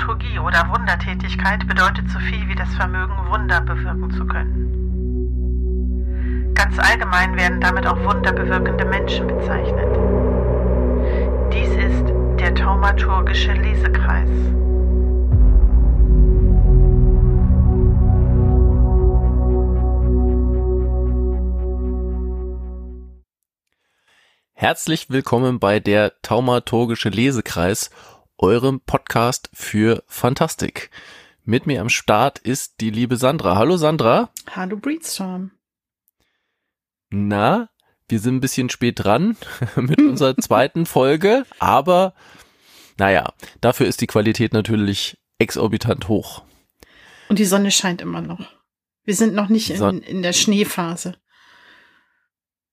Taumaturgie oder Wundertätigkeit bedeutet so viel wie das Vermögen, Wunder bewirken zu können. Ganz allgemein werden damit auch wunderbewirkende Menschen bezeichnet. Dies ist der taumaturgische Lesekreis. Herzlich willkommen bei der Taumaturgische Lesekreis, eurem Podcast für Fantastik. Mit mir am Start ist die liebe Sandra. Hallo Sandra. Hallo Breedstorm. Na, wir sind ein bisschen spät dran mit unserer zweiten Folge, aber naja, dafür ist die Qualität natürlich exorbitant hoch. Und die Sonne scheint immer noch. Wir sind noch nicht in, in der Schneephase.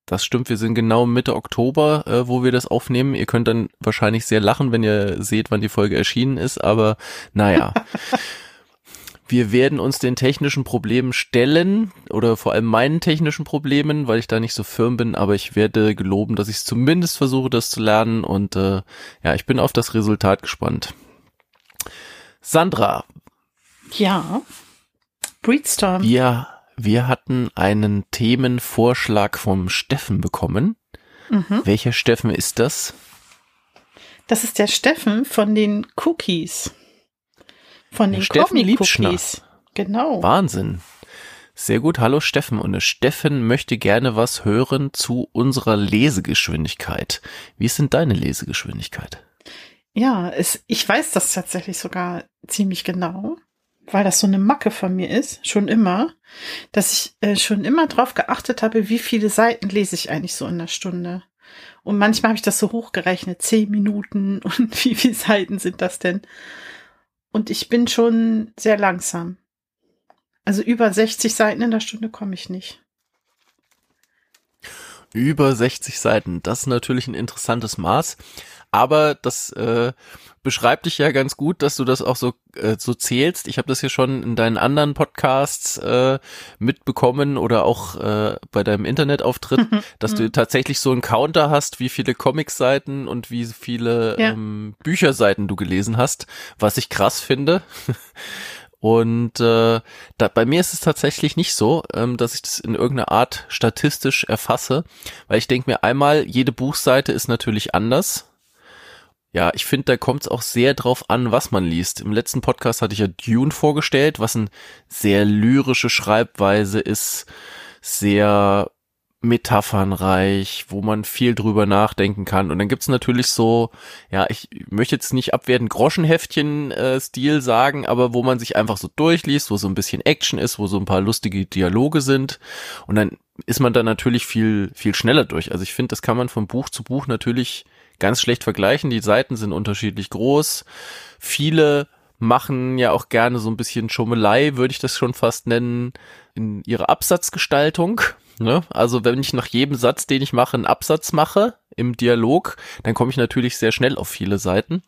Das stimmt, wir sind genau Mitte Oktober, äh, wo wir das aufnehmen. Ihr könnt dann wahrscheinlich sehr lachen, wenn ihr seht, wann die Folge erschienen ist, aber naja. wir werden uns den technischen Problemen stellen oder vor allem meinen technischen Problemen, weil ich da nicht so firm bin, aber ich werde geloben, dass ich zumindest versuche, das zu lernen und äh, ja, ich bin auf das Resultat gespannt. Sandra. Ja. Breedstorm. Ja wir hatten einen Themenvorschlag vom Steffen bekommen. Mhm. Welcher Steffen ist das? Das ist der Steffen von den Cookies. Von den Comic-Cookies. Genau. Wahnsinn. Sehr gut. Hallo Steffen. Und Steffen möchte gerne was hören zu unserer Lesegeschwindigkeit. Wie ist denn deine Lesegeschwindigkeit? Ja, es, ich weiß das tatsächlich sogar ziemlich genau weil das so eine Macke von mir ist, schon immer, dass ich äh, schon immer drauf geachtet habe, wie viele Seiten lese ich eigentlich so in der Stunde. Und manchmal habe ich das so hochgerechnet, zehn Minuten und wie viele Seiten sind das denn? Und ich bin schon sehr langsam. Also über 60 Seiten in der Stunde komme ich nicht. Über 60 Seiten, das ist natürlich ein interessantes Maß. Aber das äh, beschreibt dich ja ganz gut, dass du das auch so äh, so zählst. Ich habe das hier schon in deinen anderen Podcasts äh, mitbekommen oder auch äh, bei deinem Internetauftritt, mhm. dass du tatsächlich so einen Counter hast, wie viele Comicseiten und wie viele ja. ähm, Bücherseiten du gelesen hast, was ich krass finde. Und äh, da, bei mir ist es tatsächlich nicht so, ähm, dass ich das in irgendeiner Art statistisch erfasse, weil ich denke mir einmal, jede Buchseite ist natürlich anders. Ja, ich finde, da kommt es auch sehr drauf an, was man liest. Im letzten Podcast hatte ich ja Dune vorgestellt, was eine sehr lyrische Schreibweise ist, sehr metaphernreich, wo man viel drüber nachdenken kann. Und dann gibt's natürlich so, ja, ich möchte jetzt nicht abwertend Groschenheftchen-Stil äh, sagen, aber wo man sich einfach so durchliest, wo so ein bisschen Action ist, wo so ein paar lustige Dialoge sind. Und dann ist man da natürlich viel, viel schneller durch. Also ich finde, das kann man von Buch zu Buch natürlich ganz schlecht vergleichen. Die Seiten sind unterschiedlich groß. Viele machen ja auch gerne so ein bisschen Schummelei, würde ich das schon fast nennen, in ihrer Absatzgestaltung. Ne? Also wenn ich nach jedem Satz, den ich mache, einen Absatz mache im Dialog, dann komme ich natürlich sehr schnell auf viele Seiten.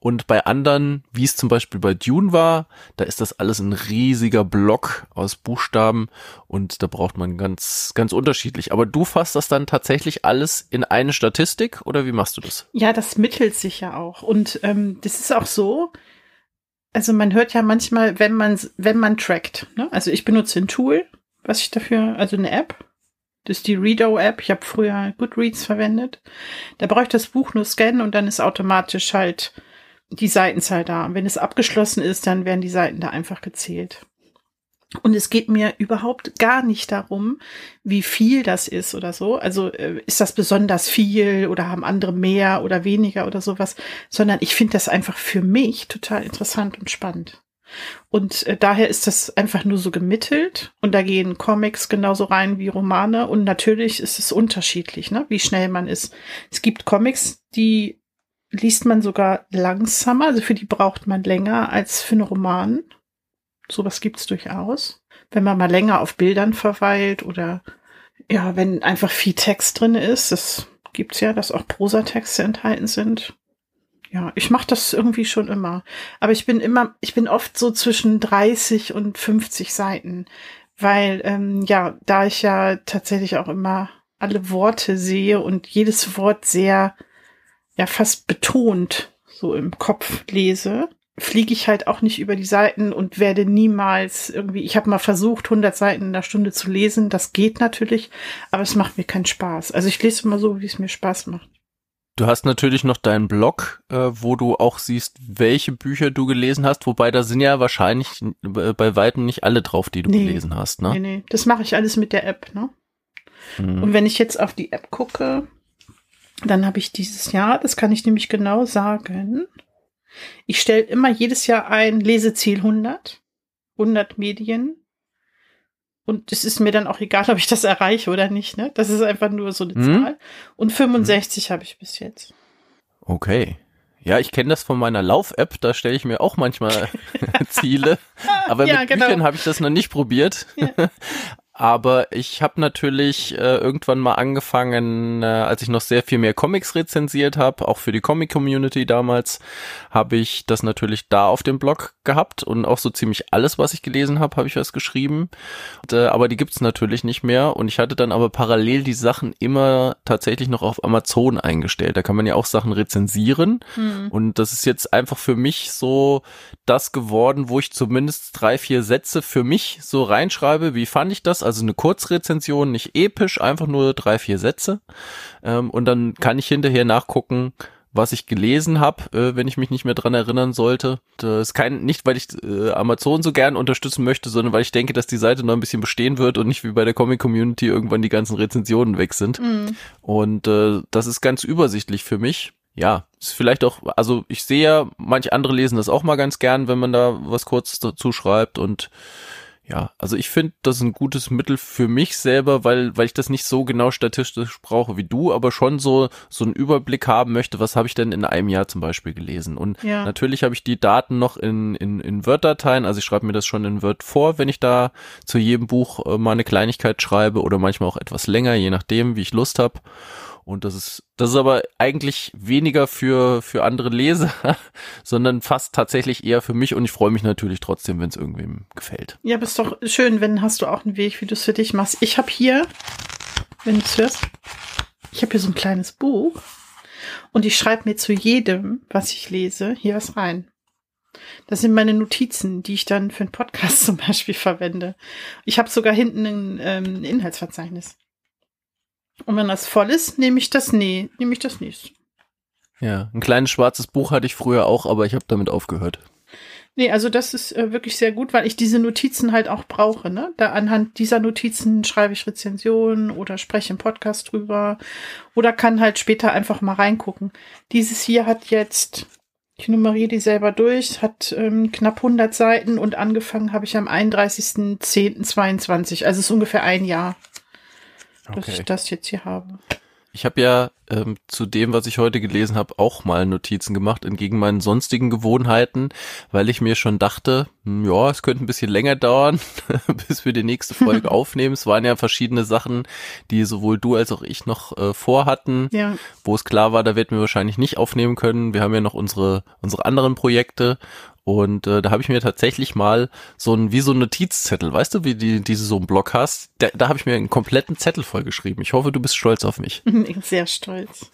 Und bei anderen, wie es zum Beispiel bei Dune war, da ist das alles ein riesiger Block aus Buchstaben und da braucht man ganz, ganz unterschiedlich. Aber du fasst das dann tatsächlich alles in eine Statistik oder wie machst du das? Ja, das mittelt sich ja auch. Und ähm, das ist auch so, also man hört ja manchmal, wenn man, wenn man trackt, ne? also ich benutze ein Tool, was ich dafür, also eine App, das ist die Reader-App. Ich habe früher Goodreads verwendet. Da brauche ich das Buch nur scannen und dann ist automatisch halt die Seitenzahl da. Und wenn es abgeschlossen ist, dann werden die Seiten da einfach gezählt. Und es geht mir überhaupt gar nicht darum, wie viel das ist oder so. Also äh, ist das besonders viel oder haben andere mehr oder weniger oder sowas, sondern ich finde das einfach für mich total interessant und spannend. Und äh, daher ist das einfach nur so gemittelt und da gehen Comics genauso rein wie Romane und natürlich ist es unterschiedlich, ne, wie schnell man ist. Es gibt Comics, die liest man sogar langsamer, also für die braucht man länger als für einen Roman. Sowas gibt's durchaus. Wenn man mal länger auf Bildern verweilt oder ja, wenn einfach viel Text drin ist, das gibt's ja, dass auch Prosatexte enthalten sind. Ja, ich mache das irgendwie schon immer. Aber ich bin immer, ich bin oft so zwischen 30 und 50 Seiten, weil ähm, ja, da ich ja tatsächlich auch immer alle Worte sehe und jedes Wort sehr ja fast betont so im Kopf lese, fliege ich halt auch nicht über die Seiten und werde niemals irgendwie, ich habe mal versucht, 100 Seiten in der Stunde zu lesen, das geht natürlich, aber es macht mir keinen Spaß. Also ich lese immer so, wie es mir Spaß macht. Du hast natürlich noch deinen Blog, äh, wo du auch siehst, welche Bücher du gelesen hast, wobei da sind ja wahrscheinlich äh, bei weitem nicht alle drauf, die du nee, gelesen hast, ne? Nee, nee, das mache ich alles mit der App, ne? Mhm. Und wenn ich jetzt auf die App gucke, dann habe ich dieses Jahr, das kann ich nämlich genau sagen, ich stelle immer jedes Jahr ein Leseziel 100, 100 Medien. Und es ist mir dann auch egal, ob ich das erreiche oder nicht. Ne? Das ist einfach nur so eine hm? Zahl. Und 65 hm. habe ich bis jetzt. Okay. Ja, ich kenne das von meiner Lauf-App, da stelle ich mir auch manchmal Ziele. Aber ja, mit genau. Büchern habe ich das noch nicht probiert. Ja. Aber ich habe natürlich äh, irgendwann mal angefangen, äh, als ich noch sehr viel mehr Comics rezensiert habe, auch für die Comic-Community damals, habe ich das natürlich da auf dem Blog gehabt und auch so ziemlich alles, was ich gelesen habe, habe ich was geschrieben. Und, äh, aber die gibt's natürlich nicht mehr und ich hatte dann aber parallel die Sachen immer tatsächlich noch auf Amazon eingestellt. Da kann man ja auch Sachen rezensieren mhm. und das ist jetzt einfach für mich so das geworden, wo ich zumindest drei, vier Sätze für mich so reinschreibe. Wie fand ich das? Also eine Kurzrezension, nicht episch, einfach nur drei, vier Sätze. Ähm, und dann kann ich hinterher nachgucken, was ich gelesen habe, äh, wenn ich mich nicht mehr dran erinnern sollte. Das ist kein, nicht, weil ich äh, Amazon so gern unterstützen möchte, sondern weil ich denke, dass die Seite noch ein bisschen bestehen wird und nicht wie bei der Comic-Community irgendwann die ganzen Rezensionen weg sind. Mhm. Und äh, das ist ganz übersichtlich für mich. Ja, ist vielleicht auch, also ich sehe ja, manche andere lesen das auch mal ganz gern, wenn man da was kurz dazu schreibt und ja, also ich finde, das ist ein gutes Mittel für mich selber, weil, weil ich das nicht so genau statistisch brauche wie du, aber schon so, so einen Überblick haben möchte, was habe ich denn in einem Jahr zum Beispiel gelesen. Und ja. natürlich habe ich die Daten noch in, in, in Word-Dateien, also ich schreibe mir das schon in Word vor, wenn ich da zu jedem Buch äh, mal eine Kleinigkeit schreibe oder manchmal auch etwas länger, je nachdem, wie ich Lust habe. Und das ist, das ist aber eigentlich weniger für, für andere Leser, sondern fast tatsächlich eher für mich und ich freue mich natürlich trotzdem, wenn es irgendwem gefällt. Ja, aber ist doch schön, wenn hast du auch einen Weg, wie du es für dich machst. Ich habe hier, wenn du es hörst, ich habe hier so ein kleines Buch und ich schreibe mir zu jedem, was ich lese, hier was rein. Das sind meine Notizen, die ich dann für einen Podcast zum Beispiel verwende. Ich habe sogar hinten ein ähm, Inhaltsverzeichnis. Und wenn das voll ist, nehme ich das nee, nehme ich das nächste. Ja, ein kleines schwarzes Buch hatte ich früher auch, aber ich habe damit aufgehört. Nee, also das ist äh, wirklich sehr gut, weil ich diese Notizen halt auch brauche. Ne? Da anhand dieser Notizen schreibe ich Rezensionen oder spreche im Podcast drüber oder kann halt später einfach mal reingucken. Dieses hier hat jetzt, ich nummeriere die selber durch, hat ähm, knapp 100 Seiten und angefangen habe ich am 31.10.22, also ist ungefähr ein Jahr dass okay. ich das jetzt hier habe. Ich habe ja ähm, zu dem, was ich heute gelesen habe, auch mal Notizen gemacht, entgegen meinen sonstigen Gewohnheiten, weil ich mir schon dachte, hm, ja, es könnte ein bisschen länger dauern, bis wir die nächste Folge aufnehmen. Es waren ja verschiedene Sachen, die sowohl du als auch ich noch äh, vorhatten, ja. wo es klar war, da werden wir wahrscheinlich nicht aufnehmen können. Wir haben ja noch unsere, unsere anderen Projekte und äh, da habe ich mir tatsächlich mal so ein, wie so ein Notizzettel, weißt du, wie die, diese so einen Block hast, da, da habe ich mir einen kompletten Zettel vollgeschrieben. Ich hoffe, du bist stolz auf mich. Sehr stolz.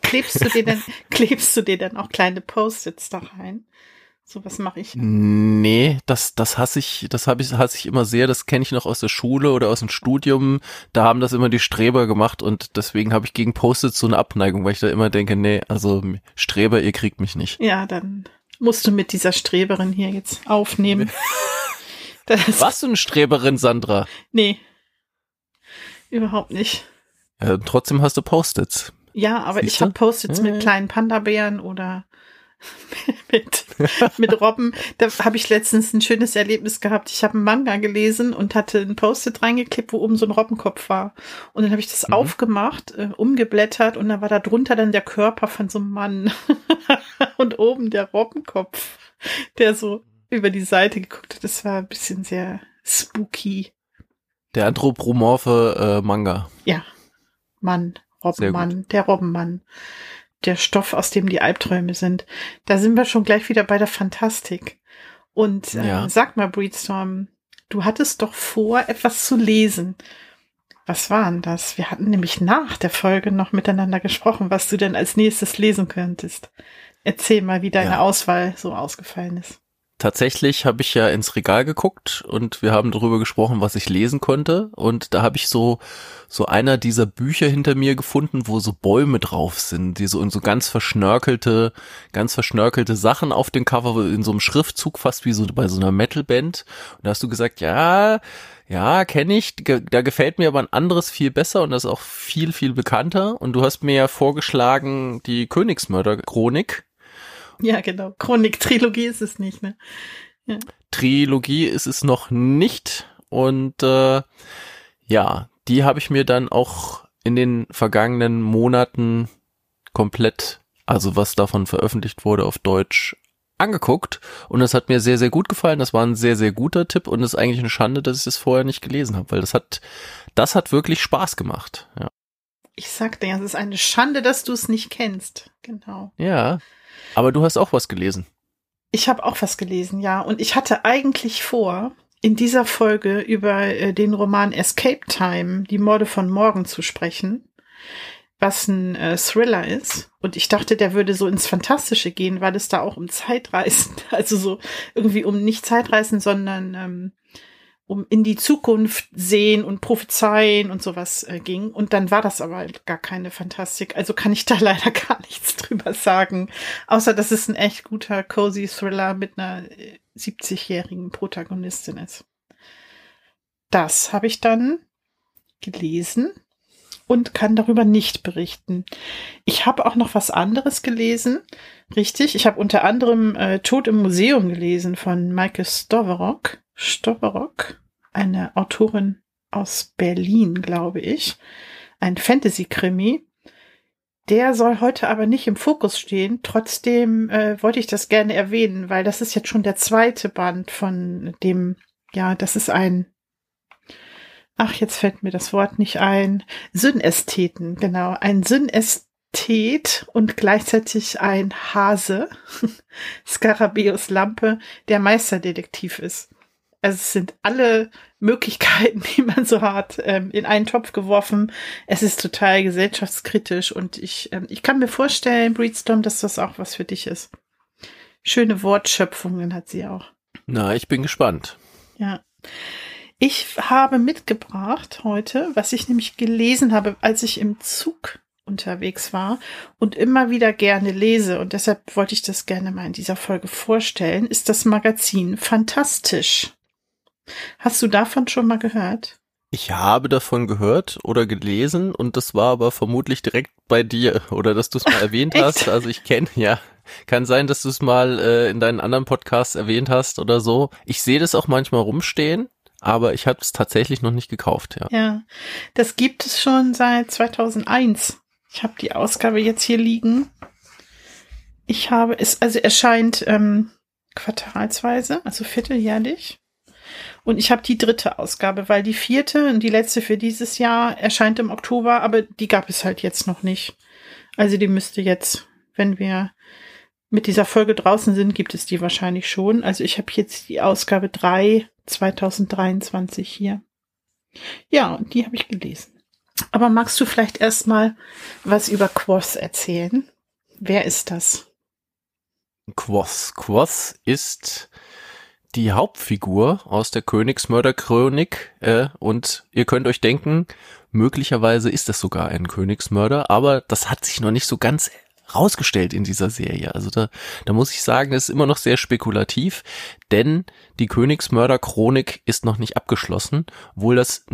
Klebst du dir denn, klebst du dir denn auch kleine Post-its da rein? So was mache ich. Nee, das, das hasse ich, das habe ich, hasse ich immer sehr. Das kenne ich noch aus der Schule oder aus dem Studium. Da haben das immer die Streber gemacht und deswegen habe ich gegen Post-its so eine Abneigung, weil ich da immer denke, nee, also Streber, ihr kriegt mich nicht. Ja, dann musst du mit dieser Streberin hier jetzt aufnehmen. Das, Warst du eine Streberin, Sandra? Nee. Überhaupt nicht. Ja, trotzdem hast du Post-its. Ja, aber Siehst ich habe Post-its ja, mit kleinen Panda-Bären oder mit, mit Robben. Da habe ich letztens ein schönes Erlebnis gehabt. Ich habe einen Manga gelesen und hatte ein Post-it reingeklebt, wo oben so ein Robbenkopf war. Und dann habe ich das mhm. aufgemacht, äh, umgeblättert und da war da drunter dann der Körper von so einem Mann. und oben der Robbenkopf, der so über die Seite geguckt hat. Das war ein bisschen sehr spooky. Der anthropomorphe äh, Manga. Ja. Mann. Robbenmann. Der Robbenmann der Stoff, aus dem die Albträume sind. Da sind wir schon gleich wieder bei der Fantastik. Und äh, ja. sag mal, Breedstorm, du hattest doch vor, etwas zu lesen. Was war denn das? Wir hatten nämlich nach der Folge noch miteinander gesprochen, was du denn als nächstes lesen könntest. Erzähl mal, wie deine Ja. Auswahl so ausgefallen ist. Tatsächlich habe ich ja ins Regal geguckt und wir haben darüber gesprochen, was ich lesen konnte. Und da habe ich so, so einer dieser Bücher hinter mir gefunden, wo so Bäume drauf sind, die so in so ganz verschnörkelte, ganz verschnörkelte Sachen auf dem Cover, in so einem Schriftzug, fast wie so bei so einer Metalband. Und da hast du gesagt, ja, ja, kenne ich. Da gefällt mir aber ein anderes viel besser und das ist auch viel, viel bekannter. Und du hast mir ja vorgeschlagen, die Königsmörder-Chronik. Ja, genau. Chronik-Trilogie ist es nicht, ne? Trilogie ist es noch nicht und äh, ja, die habe ich mir dann auch in den vergangenen Monaten komplett, also was davon veröffentlicht wurde auf Deutsch, angeguckt und das hat mir sehr, sehr gut gefallen. Das war ein sehr, sehr guter Tipp und es ist eigentlich eine Schande, dass ich das vorher nicht gelesen habe, weil das hat, das hat wirklich Spaß gemacht. Ja. Ich sagte ja, es ist eine Schande, dass du es nicht kennst. Genau. ja. Aber du hast auch was gelesen. Ich habe auch was gelesen, ja. Und ich hatte eigentlich vor, in dieser Folge über äh, den Roman Escape Time, die Morde von morgen zu sprechen, was ein äh, Thriller ist. Und ich dachte, der würde so ins Fantastische gehen, weil es da auch um Zeitreisen, also so irgendwie um nicht Zeitreisen, sondern ähm, um in die Zukunft sehen und prophezeien und sowas äh, ging. Und dann war das aber gar keine Fantastik. Also kann ich da leider gar nichts drüber sagen. Außer, dass es ein echt guter, cozy Thriller mit einer äh, 70-jährigen Protagonistin ist. Das habe ich dann gelesen und kann darüber nicht berichten. Ich habe auch noch was anderes gelesen. Richtig, ich habe unter anderem äh, Tod im Museum gelesen von Maike Stoverock. Stoverock, eine Autorin aus Berlin, glaube ich. Ein Fantasy-Krimi. Der soll heute aber nicht im Fokus stehen. Trotzdem äh, wollte ich das gerne erwähnen, weil das ist jetzt schon der zweite Band von dem, ja, das ist ein, ach, jetzt fällt mir das Wort nicht ein, Synästheten, genau, ein Synästhet und gleichzeitig ein Hase, Skarabäus Lampe, der Meisterdetektiv ist. Also es sind alle Möglichkeiten, die man so hat, ähm, in einen Topf geworfen. Es ist total gesellschaftskritisch und ich, ähm, ich kann mir vorstellen, Breedstorm, dass das auch was für dich ist. Schöne Wortschöpfungen hat sie auch. Na, ich bin gespannt. Ja. Ich habe mitgebracht heute, was ich nämlich gelesen habe, als ich im Zug unterwegs war und immer wieder gerne lese und deshalb wollte ich das gerne mal in dieser Folge vorstellen, ist das Magazin Fantastisch. Hast du davon schon mal gehört? Ich habe davon gehört oder gelesen und das war aber vermutlich direkt bei dir oder dass du es mal erwähnt hast. Also ich kenne, ja, kann sein, dass du es mal äh, in deinen anderen Podcasts erwähnt hast oder so. Ich sehe das auch manchmal rumstehen, aber ich habe es tatsächlich noch nicht gekauft, ja. Ja, das gibt es schon seit 2001. Ich habe die Ausgabe jetzt hier liegen. Ich habe es, also erscheint ähm, quartalsweise, also vierteljährlich. Und ich habe die dritte Ausgabe, weil die vierte und die letzte für dieses Jahr erscheint im Oktober, aber die gab es halt jetzt noch nicht. Also die müsste jetzt, wenn wir mit dieser Folge draußen sind, gibt es die wahrscheinlich schon. Also ich habe jetzt die Ausgabe 3 2023 hier. Ja, und die habe ich gelesen. Aber magst du vielleicht erstmal was über Quoth erzählen? Wer ist das? Quoth. Quoth ist die Hauptfigur aus der Königsmörderchronik äh, und ihr könnt euch denken, möglicherweise ist das sogar ein Königsmörder, aber das hat sich noch nicht so ganz rausgestellt in dieser Serie. Also da, da muss ich sagen, es ist immer noch sehr spekulativ, denn die Königsmörderchronik ist noch nicht abgeschlossen, obwohl das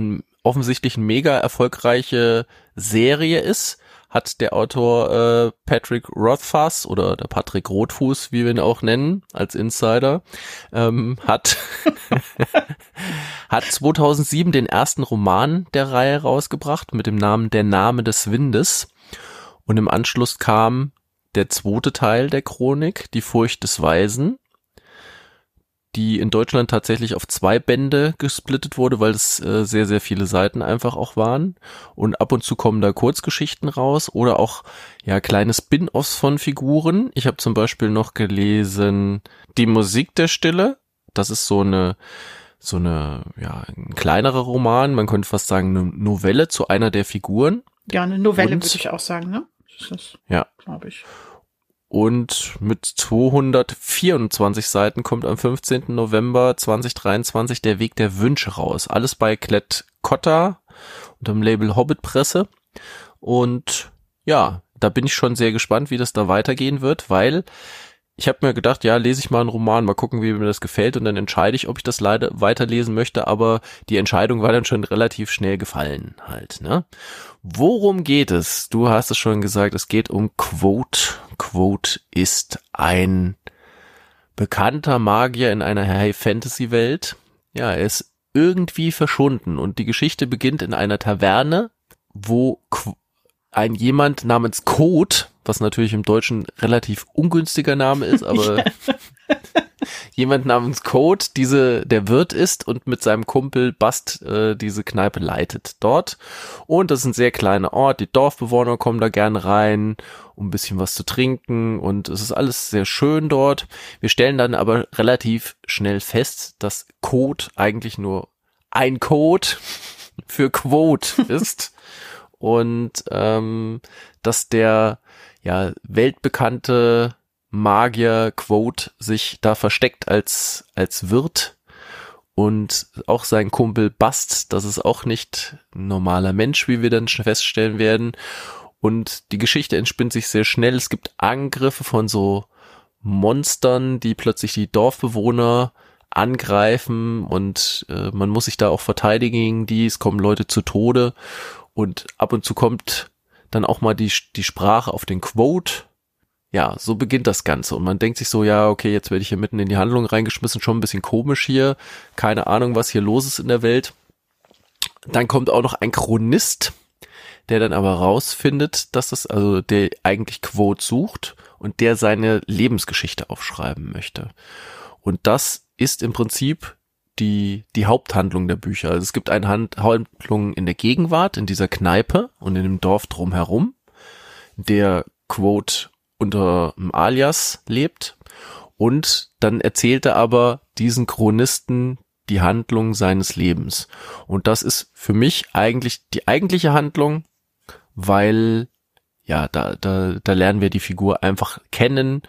offensichtlich eine mega erfolgreiche Serie ist hat der Autor äh, Patrick Rothfuss oder der Patrick Rotfuß, wie wir ihn auch nennen, als Insider, ähm, hat hat 2007 den ersten Roman der Reihe rausgebracht mit dem Namen Der Name des Windes. Und im Anschluss kam der zweite Teil der Chronik, Die Furcht des Weisen, die in Deutschland tatsächlich auf zwei Bände gesplittet wurde, weil es äh, sehr, sehr viele Seiten einfach auch waren. Und ab und zu kommen da Kurzgeschichten raus oder auch ja kleine Spin-offs von Figuren. Ich habe zum Beispiel noch gelesen Die Musik der Stille. Das ist so eine so eine ja ein kleinerer Roman. Man könnte fast sagen eine Novelle zu einer der Figuren. Ja, eine Novelle Und- würde ich auch sagen, ne? Das ist, Ja. glaube ich. Und mit 224 Seiten kommt am 15. November 2023 der Weg der Wünsche raus. Alles bei Klett Cotta unter dem Label Hobbit Presse. Und ja, da bin ich schon sehr gespannt, wie das da weitergehen wird, weil ich habe mir gedacht, ja, lese ich mal einen Roman, mal gucken, wie mir das gefällt und dann entscheide ich, ob ich das leider weiterlesen möchte, aber die Entscheidung war dann schon relativ schnell gefallen halt, ne? Worum geht es? Du hast es schon gesagt, es geht um Quote. Quote ist ein bekannter Magier in einer High Fantasy Welt. Ja, er ist irgendwie verschwunden und die Geschichte beginnt in einer Taverne, wo ein jemand namens Code, was natürlich im Deutschen relativ ungünstiger Name ist, aber ja. jemand namens Code diese der Wirt ist und mit seinem Kumpel Bast äh, diese Kneipe leitet dort. Und das ist ein sehr kleiner Ort. Die Dorfbewohner kommen da gern rein, um ein bisschen was zu trinken und es ist alles sehr schön dort. Wir stellen dann aber relativ schnell fest, dass Code eigentlich nur ein Code für Quote ist und ähm, dass der ja weltbekannte Magier Quote sich da versteckt als als Wirt und auch sein Kumpel Bast, das ist auch nicht normaler Mensch, wie wir dann feststellen werden. Und die Geschichte entspinnt sich sehr schnell. Es gibt Angriffe von so Monstern, die plötzlich die Dorfbewohner angreifen und äh, man muss sich da auch verteidigen gegen die. Es kommen Leute zu Tode und ab und zu kommt dann auch mal die, die Sprache auf den Quote. Ja, so beginnt das Ganze. Und man denkt sich so, ja, okay, jetzt werde ich hier mitten in die Handlung reingeschmissen, schon ein bisschen komisch hier. Keine Ahnung, was hier los ist in der Welt. Dann kommt auch noch ein Chronist, der dann aber rausfindet, dass das, also der eigentlich Quote sucht und der seine Lebensgeschichte aufschreiben möchte. Und das ist im Prinzip die, die Haupthandlung der Bücher. Also es gibt eine Hand, Handlung in der Gegenwart, in dieser Kneipe und in dem Dorf drumherum, der Quote unter einem Alias lebt. Und dann erzählt er aber diesen Chronisten die Handlung seines Lebens. Und das ist für mich eigentlich die eigentliche Handlung, weil ja, da, da, da lernen wir die Figur einfach kennen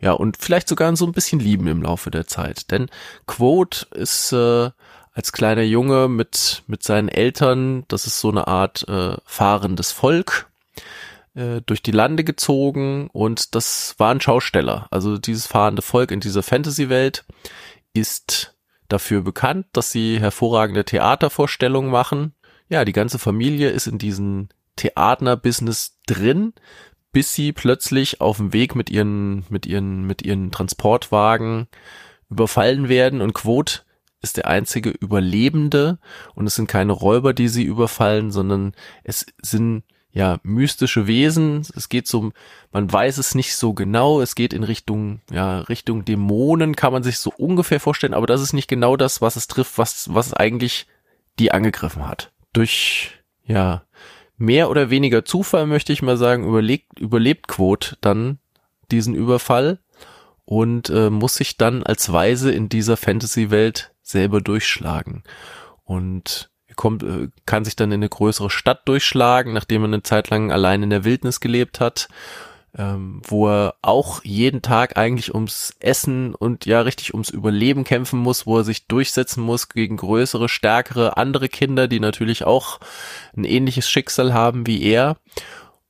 ja, und vielleicht sogar so ein bisschen lieben im Laufe der Zeit. Denn Quote ist äh, als kleiner Junge mit, mit seinen Eltern, das ist so eine Art äh, fahrendes Volk, äh, durch die Lande gezogen und das war ein Schausteller. Also dieses fahrende Volk in dieser Fantasy-Welt ist dafür bekannt, dass sie hervorragende Theatervorstellungen machen. Ja, die ganze Familie ist in diesem Theater-Business drin, bis sie plötzlich auf dem Weg mit ihren, mit ihren, mit ihren Transportwagen überfallen werden und Quote ist der einzige Überlebende und es sind keine Räuber, die sie überfallen, sondern es sind ja mystische Wesen. Es geht so, man weiß es nicht so genau. Es geht in Richtung, ja, Richtung Dämonen kann man sich so ungefähr vorstellen, aber das ist nicht genau das, was es trifft, was, was eigentlich die angegriffen hat. Durch, ja, mehr oder weniger Zufall, möchte ich mal sagen, überlegt, überlebt Quote dann diesen Überfall und äh, muss sich dann als Weise in dieser Fantasy-Welt selber durchschlagen. Und kommt, äh, kann sich dann in eine größere Stadt durchschlagen, nachdem er eine Zeit lang allein in der Wildnis gelebt hat ähm, wo er auch jeden Tag eigentlich ums Essen und ja richtig ums Überleben kämpfen muss, wo er sich durchsetzen muss gegen größere, stärkere andere Kinder, die natürlich auch ein ähnliches Schicksal haben wie er.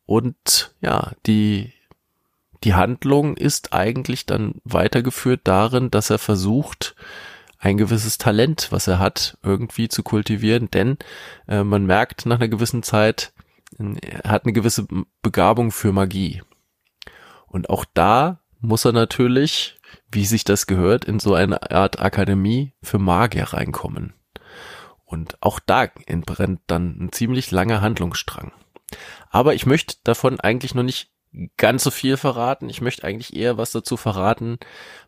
Und ja, die, die Handlung ist eigentlich dann weitergeführt darin, dass er versucht, ein gewisses Talent, was er hat, irgendwie zu kultivieren, denn äh, man merkt nach einer gewissen Zeit, er hat eine gewisse Begabung für Magie. Und auch da muss er natürlich, wie sich das gehört, in so eine Art Akademie für Magier reinkommen. Und auch da entbrennt dann ein ziemlich langer Handlungsstrang. Aber ich möchte davon eigentlich noch nicht ganz so viel verraten. Ich möchte eigentlich eher was dazu verraten,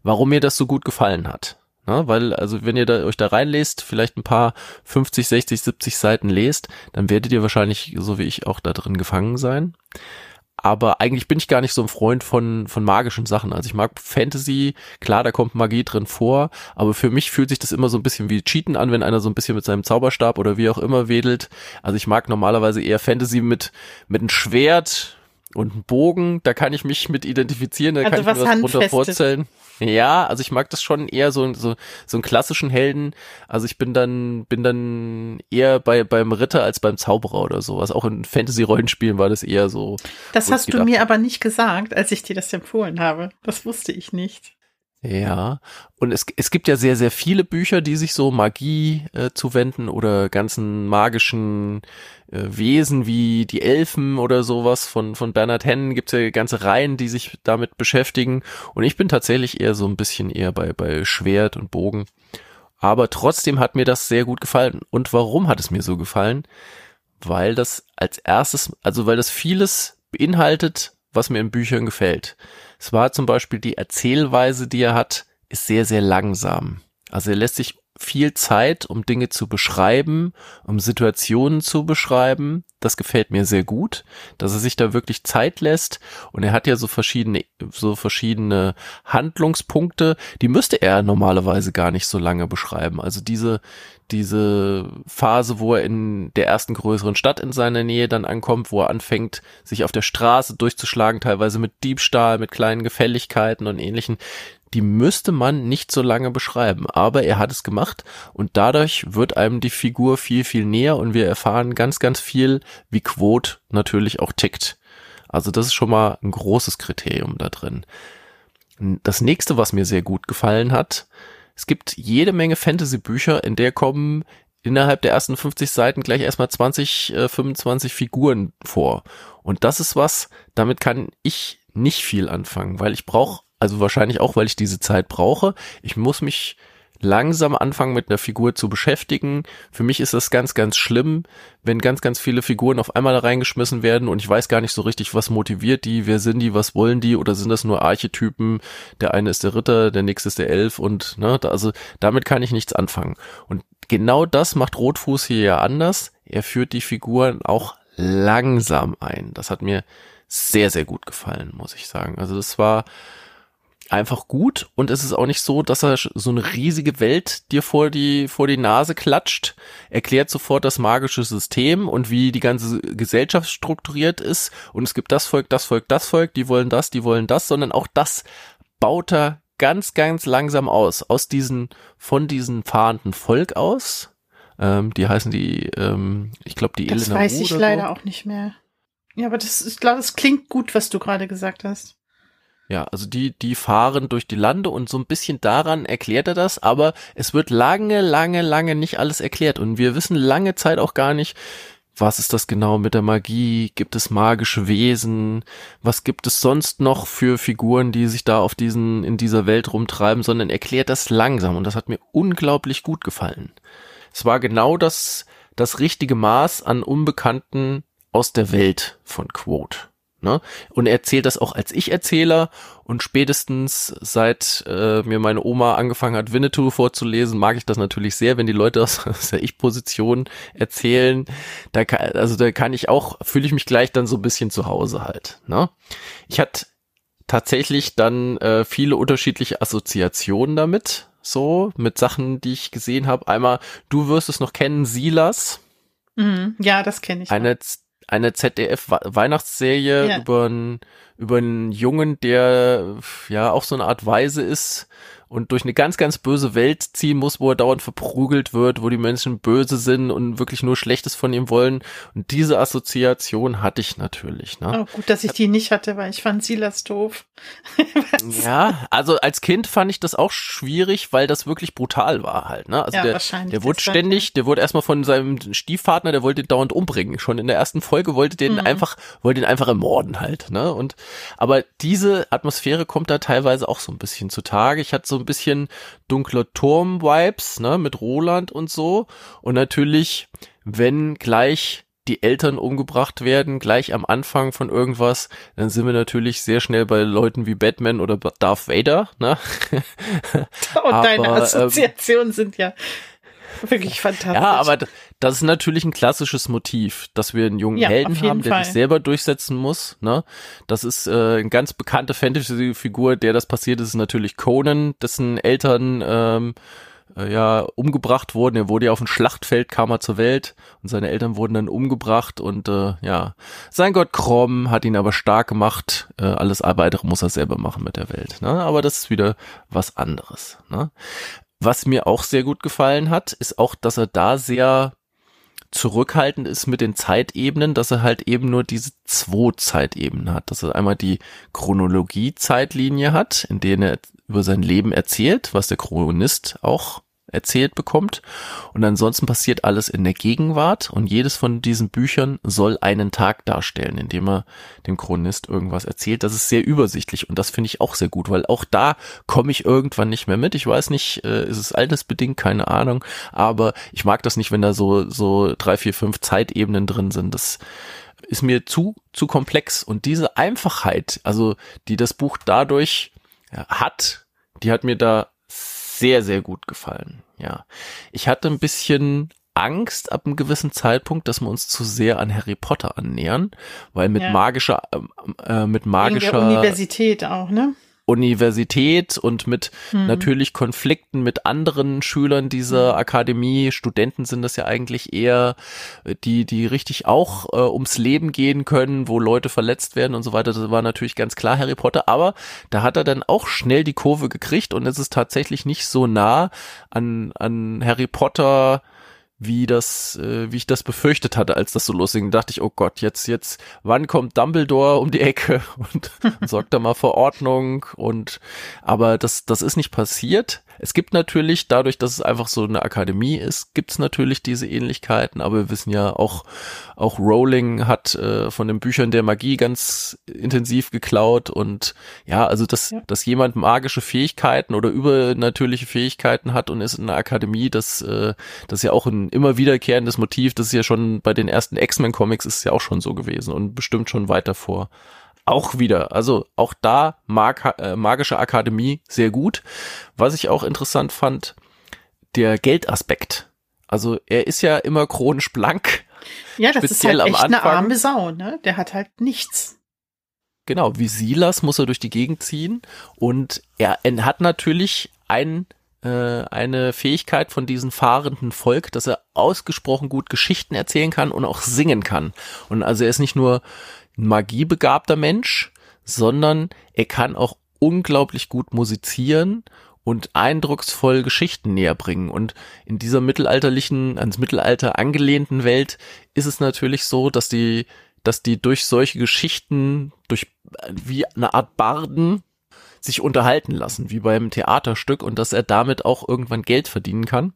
warum mir das so gut gefallen hat. Ja, weil, also wenn ihr da, euch da reinlest, vielleicht ein paar 50, 60, 70 Seiten lest, dann werdet ihr wahrscheinlich, so wie ich, auch da drin gefangen sein aber eigentlich bin ich gar nicht so ein Freund von, von magischen Sachen. Also ich mag Fantasy, klar, da kommt Magie drin vor, aber für mich fühlt sich das immer so ein bisschen wie Cheaten an, wenn einer so ein bisschen mit seinem Zauberstab oder wie auch immer wedelt. Also ich mag normalerweise eher Fantasy mit, mit einem Schwert, und ein Bogen, da kann ich mich mit identifizieren, da Also kann ich mir was drunter vorzählen. Ja, also ich mag das schon eher so, so, so einen klassischen Helden. Also ich bin dann, bin dann eher bei, beim Ritter als beim Zauberer oder sowas. Auch in Fantasy-Rollenspielen war das eher so. Das hast du mir aber nicht gesagt, als ich dir das empfohlen habe. Das wusste ich nicht. Ja, und es, es gibt ja sehr, sehr viele Bücher, die sich so Magie äh, zuwenden oder ganzen magischen äh, Wesen wie die Elfen oder sowas von, von Bernhard Hennen gibt's ja ganze Reihen, die sich damit beschäftigen. Und ich bin tatsächlich eher so ein bisschen eher bei, bei Schwert und Bogen. Aber trotzdem hat mir das sehr gut gefallen. Und warum hat es mir so gefallen? Weil das als erstes, also weil das vieles beinhaltet, was mir in Büchern gefällt. Es war zum Beispiel die Erzählweise, die er hat, ist sehr, sehr langsam. Also er lässt sich viel Zeit, um Dinge zu beschreiben, um Situationen zu beschreiben. Das gefällt mir sehr gut, dass er sich da wirklich Zeit lässt. Und er hat ja so verschiedene, so verschiedene Handlungspunkte, die müsste er normalerweise gar nicht so lange beschreiben. Also diese, diese Phase, wo er in der ersten größeren Stadt in seiner Nähe dann ankommt, wo er anfängt, sich auf der Straße durchzuschlagen, teilweise mit Diebstahl, mit kleinen Gefälligkeiten und ähnlichen, die müsste man nicht so lange beschreiben. Aber er hat es gemacht und dadurch wird einem die Figur viel, viel näher und wir erfahren ganz, ganz viel, wie Quote natürlich auch tickt. Also das ist schon mal ein großes Kriterium da drin. Das nächste, was mir sehr gut gefallen hat, es gibt jede Menge Fantasy-Bücher, in der kommen innerhalb der ersten 50 Seiten gleich erstmal 20, äh, 25 Figuren vor. Und das ist was, damit kann ich nicht viel anfangen, weil ich brauche, also wahrscheinlich auch, weil ich diese Zeit brauche, ich muss mich langsam anfangen mit einer Figur zu beschäftigen. Für mich ist das ganz, ganz schlimm, wenn ganz, ganz viele Figuren auf einmal reingeschmissen werden und ich weiß gar nicht so richtig, was motiviert die, wer sind die, was wollen die oder sind das nur Archetypen? Der eine ist der Ritter, der nächste ist der Elf und ne, also damit kann ich nichts anfangen. Und genau das macht Rotfuß hier ja anders. Er führt die Figuren auch langsam ein. Das hat mir sehr, sehr gut gefallen, muss ich sagen. Also das war einfach gut und es ist auch nicht so, dass er so eine riesige Welt dir vor die vor die Nase klatscht, erklärt sofort das magische System und wie die ganze Gesellschaft strukturiert ist und es gibt das Volk, das Volk, das Volk, die wollen das, die wollen das, sondern auch das baut er ganz ganz langsam aus aus diesen von diesen fahrenden Volk aus. Ähm, die heißen die, ähm, ich glaube die Das Elena weiß Wu ich leider so. auch nicht mehr. Ja, aber das, ich glaube, das klingt gut, was du gerade gesagt hast. Ja, also die, die fahren durch die Lande und so ein bisschen daran erklärt er das, aber es wird lange, lange, lange nicht alles erklärt und wir wissen lange Zeit auch gar nicht, was ist das genau mit der Magie? Gibt es magische Wesen? Was gibt es sonst noch für Figuren, die sich da auf diesen, in dieser Welt rumtreiben, sondern erklärt das langsam und das hat mir unglaublich gut gefallen. Es war genau das, das richtige Maß an Unbekannten aus der Welt von Quote. Ne? Und er erzählt das auch als Ich-Erzähler und spätestens seit äh, mir meine Oma angefangen hat, Winnetou vorzulesen, mag ich das natürlich sehr, wenn die Leute aus, aus der Ich-Position erzählen. Da kann, also da kann ich auch, fühle ich mich gleich dann so ein bisschen zu Hause halt. Ne? Ich hatte tatsächlich dann äh, viele unterschiedliche Assoziationen damit, so mit Sachen, die ich gesehen habe. Einmal, du wirst es noch kennen, Silas Mhm. Ja, das kenne ich. eine, eine ZDF-Weihnachtsserie Ja. über einen, über einen Jungen, der ja auch so eine Art Weise ist und durch eine ganz, ganz böse Welt ziehen muss, wo er dauernd verprügelt wird, wo die Menschen böse sind und wirklich nur Schlechtes von ihm wollen. Und diese Assoziation hatte ich natürlich. Ne? Oh, gut, dass ich die nicht hatte, weil ich fand Silas doof. Ja, also als Kind fand ich das auch schwierig, weil das wirklich brutal war halt. Ne? Also Ja, der, wahrscheinlich der wurde ständig, der wurde erstmal von seinem Stiefvater, der wollte ihn dauernd umbringen. Schon in der ersten Folge wollte den Mhm. einfach, wollte ihn einfach ermorden halt. Ne? Und aber diese Atmosphäre kommt da teilweise auch so ein bisschen zutage. Ich hatte so ein bisschen dunkler Turm-Vibes, ne, mit Roland und so. Und natürlich, wenn gleich die Eltern umgebracht werden, gleich am Anfang von irgendwas, dann sind wir natürlich sehr schnell bei Leuten wie Batman oder Darth Vader, ne? Und deine ähm, Assoziationen sind ja wirklich fantastisch. Ja, aber das ist natürlich ein klassisches Motiv, dass wir einen jungen Ja, Helden haben, der Fall. sich selber durchsetzen muss. Ne? Das ist äh, eine ganz bekannte Fantasy-Figur, der das passiert ist, ist natürlich Conan, dessen Eltern ähm, äh, ja umgebracht wurden. Er wurde ja auf dem Schlachtfeld, kam er zur Welt und seine Eltern wurden dann umgebracht und äh, ja, sein Gott Krom hat ihn aber stark gemacht. Äh, alles weitere muss er selber machen mit der Welt. Ne? Aber das ist wieder was anderes. Ne? Was mir auch sehr gut gefallen hat, ist auch, dass er da sehr zurückhaltend ist mit den Zeitebenen, dass er halt eben nur diese zwei Zeitebenen hat. Dass er einmal die Chronologie-Zeitlinie hat, in der er über sein Leben erzählt, was der Chronist auch erzählt bekommt. Und ansonsten passiert alles in der Gegenwart und jedes von diesen Büchern soll einen Tag darstellen, indem er dem Chronist irgendwas erzählt. Das ist sehr übersichtlich und das finde ich auch sehr gut, weil auch da komme ich irgendwann nicht mehr mit. Ich weiß nicht, äh, ist es altersbedingt, keine Ahnung, aber ich mag das nicht, wenn da so, so drei, vier, fünf Zeitebenen drin sind. Das ist mir zu, zu komplex und diese Einfachheit, also die das Buch dadurch hat, die hat mir da sehr, sehr gut gefallen. Ja. Ich hatte ein bisschen Angst ab einem gewissen Zeitpunkt, dass wir uns zu sehr an Harry Potter annähern, weil mit ja. magischer, äh, mit magischer Universität auch, ne? Universität und mit mhm. natürlich Konflikten mit anderen Schülern dieser mhm. Akademie. Studenten sind das ja eigentlich eher, äh, die, die richtig auch äh, ums Leben gehen können, wo Leute verletzt werden und so weiter. Das war natürlich ganz klar Harry Potter, aber da hat er dann auch schnell die Kurve gekriegt und es ist tatsächlich nicht so nah an, an Harry Potter wie das, äh, wie ich das befürchtet hatte, als das so losging. Dachte ich, oh Gott, jetzt, jetzt, wann kommt Dumbledore um die Ecke und, und sorgt da mal für Ordnung und, aber das, das ist nicht passiert. Es gibt natürlich, dadurch, dass es einfach so eine Akademie ist, gibt es natürlich diese Ähnlichkeiten, aber wir wissen ja auch, auch Rowling hat äh, von den Büchern der Magie ganz intensiv geklaut und ja, also dass, ja. dass jemand magische Fähigkeiten oder übernatürliche Fähigkeiten hat und ist in einer Akademie, das, äh, das ist ja auch ein immer wiederkehrendes Motiv, das ist ja schon bei den ersten X-Men-Comics ist ja auch schon so gewesen und bestimmt schon weiter vor auch wieder, also auch da mag, äh, magische Akademie sehr gut. Was ich auch interessant fand, der Geldaspekt. Also er ist ja immer chronisch blank. Ja, das ist halt echt eine arme Sau, ne? Der hat halt nichts. Genau, wie Silas muss er durch die Gegend ziehen und er, er hat natürlich ein, äh, eine Fähigkeit von diesem fahrenden Volk, dass er ausgesprochen gut Geschichten erzählen kann und auch singen kann. Und also er ist nicht nur magiebegabter Mensch, sondern er kann auch unglaublich gut musizieren und eindrucksvoll Geschichten näher bringen. Und in dieser mittelalterlichen, ans Mittelalter angelehnten Welt ist es natürlich so, dass die, dass die durch solche Geschichten, durch wie eine Art Barden sich unterhalten lassen, wie beim Theaterstück und dass er damit auch irgendwann Geld verdienen kann.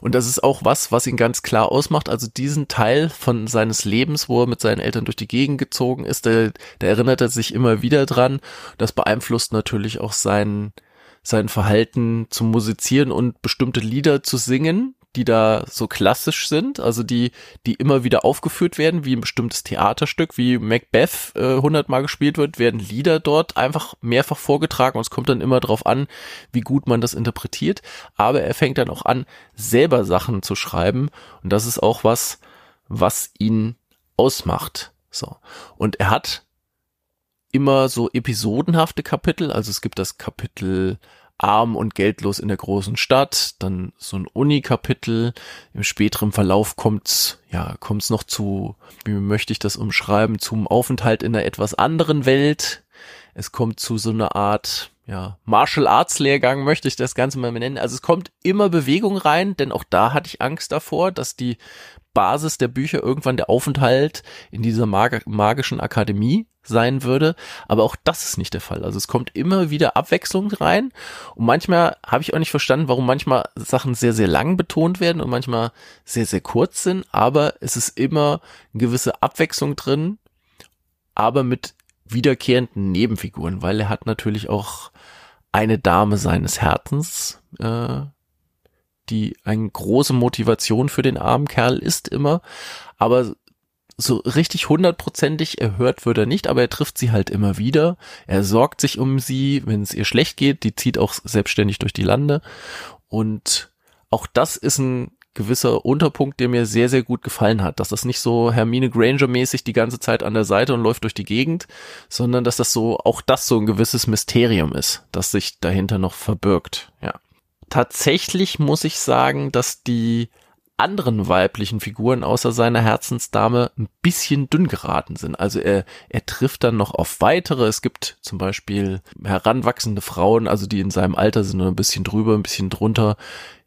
Und das ist auch was, was ihn ganz klar ausmacht. Also diesen Teil von seines Lebens, wo er mit seinen Eltern durch die Gegend gezogen ist, da, erinnert er sich immer wieder dran. Das beeinflusst natürlich auch sein, sein Verhalten zum Musizieren und bestimmte Lieder zu singen, die da so klassisch sind, also die, die immer wieder aufgeführt werden, wie ein bestimmtes Theaterstück, wie Macbeth äh, hundertmal gespielt wird, werden Lieder dort einfach mehrfach vorgetragen und es kommt dann immer darauf an, wie gut man das interpretiert. Aber er fängt dann auch an, selber Sachen zu schreiben und das ist auch was, was ihn ausmacht. So. Und er hat immer so episodenhafte Kapitel, also es gibt das Kapitel arm und geldlos in der großen Stadt, dann so ein Uni-Kapitel. Im späteren Verlauf kommt's, ja, kommt's noch zu, wie möchte ich das umschreiben, zum Aufenthalt in einer etwas anderen Welt. Es kommt zu so einer Art, ja, Martial Arts Lehrgang möchte ich das Ganze mal nennen. Also es kommt immer Bewegung rein, denn auch da hatte ich Angst davor, dass die Basis der Bücher irgendwann der Aufenthalt in dieser mag magischen Akademie sein würde. Aber auch das ist nicht der Fall. Also es kommt immer wieder Abwechslung rein. Und manchmal habe ich auch nicht verstanden, warum manchmal Sachen sehr, sehr lang betont werden und manchmal sehr, sehr kurz sind. Aber es ist immer eine gewisse Abwechslung drin, aber mit wiederkehrenden Nebenfiguren, weil er hat natürlich auch eine Dame seines Herzens, äh, die eine große Motivation für den armen Kerl ist immer. Aber so richtig hundertprozentig erhört wird er nicht, aber er trifft sie halt immer wieder. Er sorgt sich um sie, wenn es ihr schlecht geht. Die zieht auch selbstständig durch die Lande. Und auch das ist ein gewisser Unterpunkt, der mir sehr, sehr gut gefallen hat. Dass das nicht so Hermine Granger mäßig die ganze Zeit an der Seite und läuft durch die Gegend, sondern dass das so, auch das so ein gewisses Mysterium ist, das sich dahinter noch verbirgt. Ja. tatsächlich muss ich sagen, dass die anderen weiblichen Figuren außer seiner Herzensdame ein bisschen dünn geraten sind. Also er, er trifft dann noch auf weitere. Es gibt zum Beispiel heranwachsende Frauen, also die in seinem Alter sind, ein bisschen drüber, ein bisschen drunter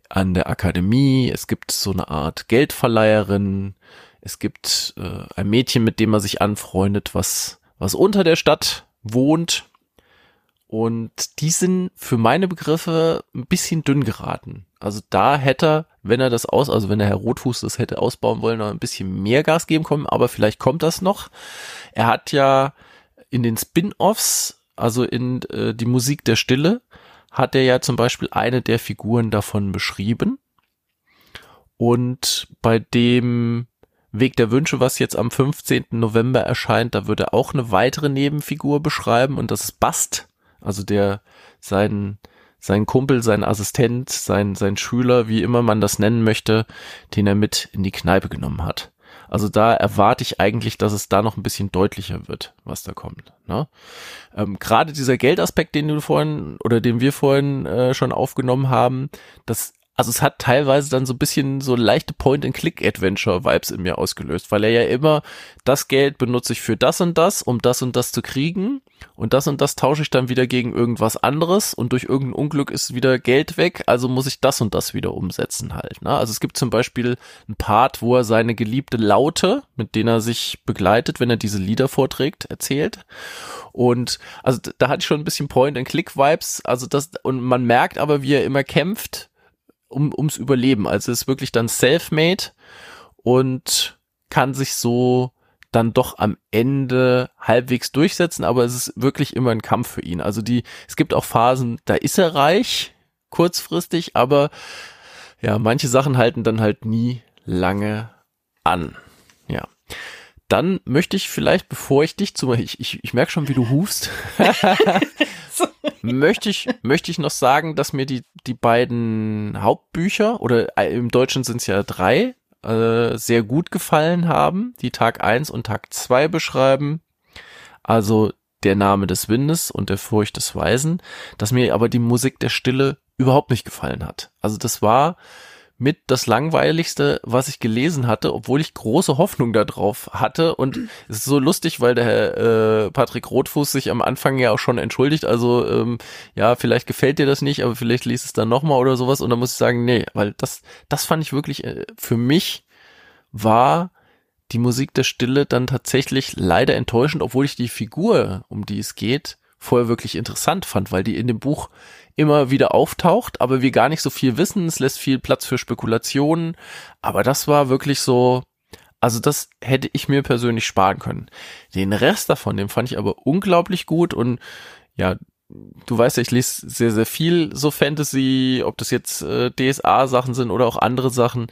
an der Akademie. Es gibt so eine Art Geldverleiherin. Es gibt äh, ein Mädchen, mit dem er sich anfreundet, was, was unter der Stadt wohnt. Und die sind für meine Begriffe ein bisschen dünn geraten. Also da hätte er, wenn er das aus, also wenn der Herr Rotfuß das hätte ausbauen wollen, noch ein bisschen mehr Gas geben können, aber vielleicht kommt das noch. Er hat ja in den Spin-offs, also in äh, die Musik der Stille, hat er ja zum Beispiel eine der Figuren davon beschrieben. Und bei dem Weg der Wünsche, was jetzt am 15. November erscheint, da wird er auch eine weitere Nebenfigur beschreiben und das ist Bast, also der sein sein Kumpel, sein Assistent, sein sein Schüler, wie immer man das nennen möchte, den er mit in die Kneipe genommen hat. Also da erwarte ich eigentlich, dass es da noch ein bisschen deutlicher wird, was da kommt. Ne? Ähm, Gerade dieser Geldaspekt, den du vorhin oder den wir vorhin äh, schon aufgenommen haben, das also es hat teilweise dann so ein bisschen so leichte Point-and-Click-Adventure-Vibes in mir ausgelöst, weil er ja immer, das Geld benutze ich für das und das, um das und das zu kriegen und das und das tausche ich dann wieder gegen irgendwas anderes und durch irgendein Unglück ist wieder Geld weg, also muss ich das und das wieder umsetzen halt. Ne? Also es gibt zum Beispiel ein Part, wo er seine geliebte Laute, mit denen er sich begleitet, wenn er diese Lieder vorträgt, erzählt und also da hatte ich schon ein bisschen Point-and-Click-Vibes, also das und man merkt aber, wie er immer kämpft, um, ums Überleben. Also ist wirklich dann self-made und kann sich so dann doch am Ende halbwegs durchsetzen, aber es ist wirklich immer ein Kampf für ihn. Also die, es gibt auch Phasen, da ist er reich, kurzfristig, aber ja, manche Sachen halten dann halt nie lange an. Ja. Dann möchte ich vielleicht, bevor ich dich zu, ich, ich, ich merke schon, wie du hufst, möchte ich, möchte ich noch sagen, dass mir die, die beiden Hauptbücher, oder äh, im Deutschen sind es ja drei, äh, sehr gut gefallen haben, die Tag eins und Tag zwei beschreiben. Also der Name des Windes und der Furcht des Weisen, dass mir aber die Musik der Stille überhaupt nicht gefallen hat. Also das war mit das langweiligste, was ich gelesen hatte, obwohl ich große Hoffnung darauf hatte. Und es ist so lustig, weil der äh, Patrick Rotfuß sich am Anfang ja auch schon entschuldigt. Also ähm, ja, vielleicht gefällt dir das nicht, aber vielleicht liest es dann nochmal oder sowas. Und dann muss ich sagen, nee, weil das, das fand ich wirklich äh, für mich war die Musik der Stille dann tatsächlich leider enttäuschend, obwohl ich die Figur, um die es geht, vorher wirklich interessant fand, weil die in dem Buch immer wieder auftaucht, aber wir gar nicht so viel wissen. Es lässt viel Platz für Spekulationen. Aber das war wirklich so, also das hätte ich mir persönlich sparen können. Den Rest davon, den fand ich aber unglaublich gut und ja, du weißt ja, ich lese sehr, sehr viel so Fantasy, ob das jetzt äh, DSA-Sachen sind oder auch andere Sachen.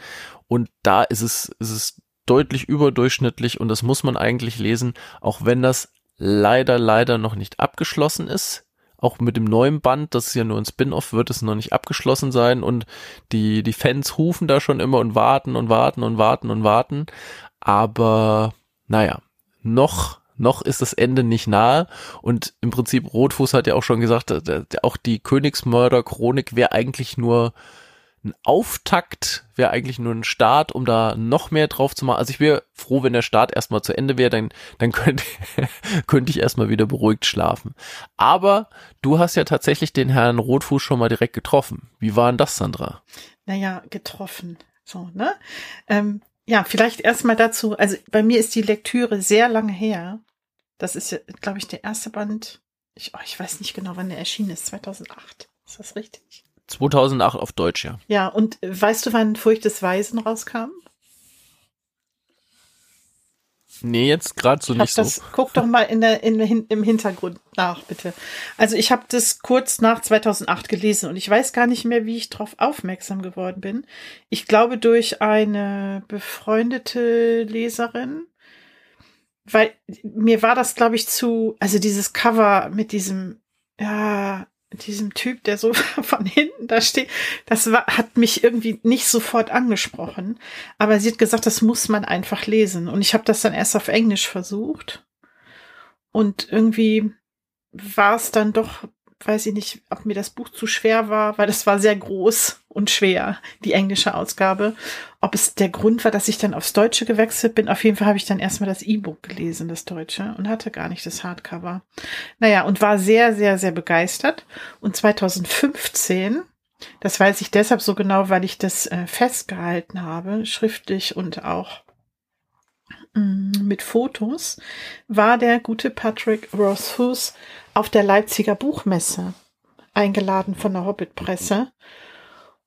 Und da ist es, ist es deutlich überdurchschnittlich und das muss man eigentlich lesen, auch wenn das leider, leider noch nicht abgeschlossen ist auch mit dem neuen Band, das ist ja nur ein Spin-off, wird es noch nicht abgeschlossen sein und die, die Fans rufen da schon immer und warten und warten und warten und warten. Aber naja, noch, noch ist das Ende nicht nahe und im Prinzip Rotfuß hat ja auch schon gesagt, auch die Königsmörder-Chronik wäre eigentlich nur ein Auftakt wäre eigentlich nur ein Start, um da noch mehr drauf zu machen. Also ich wäre froh, wenn der Start erstmal zu Ende wäre, dann, dann könnte, könnte ich erstmal wieder beruhigt schlafen. Aber du hast ja tatsächlich den Herrn Rotfuß schon mal direkt getroffen. Wie war denn das, Sandra? Naja, getroffen. So, ne? Ähm, ja, vielleicht erstmal dazu. Also bei mir ist die Lektüre sehr lange her. Das ist, glaube ich, der erste Band. Ich, oh, ich weiß nicht genau, wann der erschienen ist. 2008. Ist das richtig? 2008 auf Deutsch, ja. Ja, und weißt du, wann Furcht des Weisen rauskam? Nee, jetzt gerade so nicht das, so. Guck doch mal in der, in, in, im Hintergrund nach, bitte. Also ich habe das kurz nach 2008 gelesen und ich weiß gar nicht mehr, wie ich darauf aufmerksam geworden bin. Ich glaube durch eine befreundete Leserin, weil mir war das, glaube ich, zu, also dieses Cover mit diesem, ja, diesem Typ, der so von hinten da steht, das war, hat mich irgendwie nicht sofort angesprochen. Aber sie hat gesagt, das muss man einfach lesen. Und ich habe das dann erst auf Englisch versucht. Und irgendwie war es dann doch weiß ich nicht, ob mir das Buch zu schwer war, weil das war sehr groß und schwer, die englische Ausgabe. Ob es der Grund war, dass ich dann aufs Deutsche gewechselt bin. Auf jeden Fall habe ich dann erstmal das E-Book gelesen, das Deutsche, und hatte gar nicht das Hardcover. Naja, und war sehr, sehr, sehr begeistert. Und 2015 das weiß ich deshalb so genau, weil ich das äh, festgehalten habe, schriftlich und auch mm, mit Fotos, war der gute Patrick Rothfuss auf der Leipziger Buchmesse eingeladen von der Hobbit-Presse.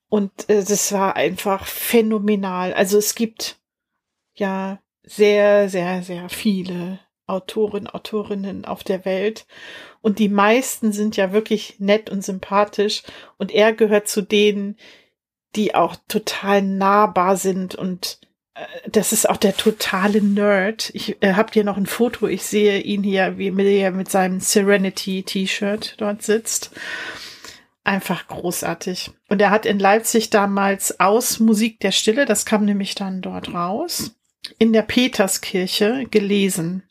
Und äh, das war einfach phänomenal. Also es gibt ja sehr, sehr, sehr viele Autoren, Autorinnen auf der Welt. Und die meisten sind ja wirklich nett und sympathisch. Und er gehört zu denen, die auch total nahbar sind und das ist auch der totale Nerd. Ich äh, habe hier noch ein Foto. Ich sehe ihn hier, wie er mit seinem Serenity T-Shirt dort sitzt. Einfach großartig. Und er hat in Leipzig damals aus Musik der Stille, das kam nämlich dann dort raus, in der Peterskirche gelesen.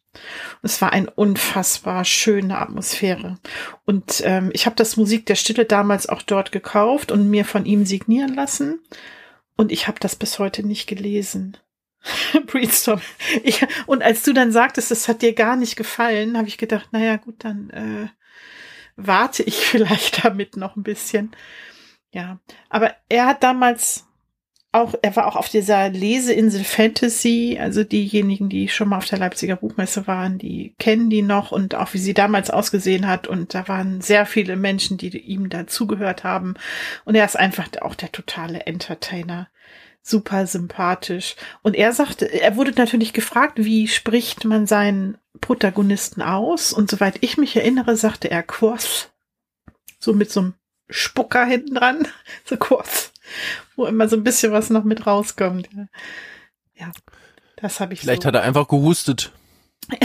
Es war eine unfassbar schöne Atmosphäre. Und ähm, ich habe das Musik der Stille damals auch dort gekauft und mir von ihm signieren lassen. Und ich habe das bis heute nicht gelesen. Breedstorm. Ich, und als du dann sagtest, das hat dir gar nicht gefallen, habe ich gedacht, naja, gut, dann äh, warte ich vielleicht damit noch ein bisschen. Ja, aber er hat damals auch, er war auch auf dieser Leseinsel Fantasy, also diejenigen, die schon mal auf der Leipziger Buchmesse waren, die kennen die noch und auch wie sie damals ausgesehen hat und da waren sehr viele Menschen, die ihm dazugehört haben und er ist einfach auch der totale Entertainer. Super sympathisch. Und er sagte, er wurde natürlich gefragt, wie spricht man seinen Protagonisten aus? Und soweit ich mich erinnere, sagte er Quoth. So mit so einem Spucker hinten dran. So Quoth wo immer so ein bisschen was noch mit rauskommt. Ja, das habe ich Vielleicht so. hat er einfach gehustet.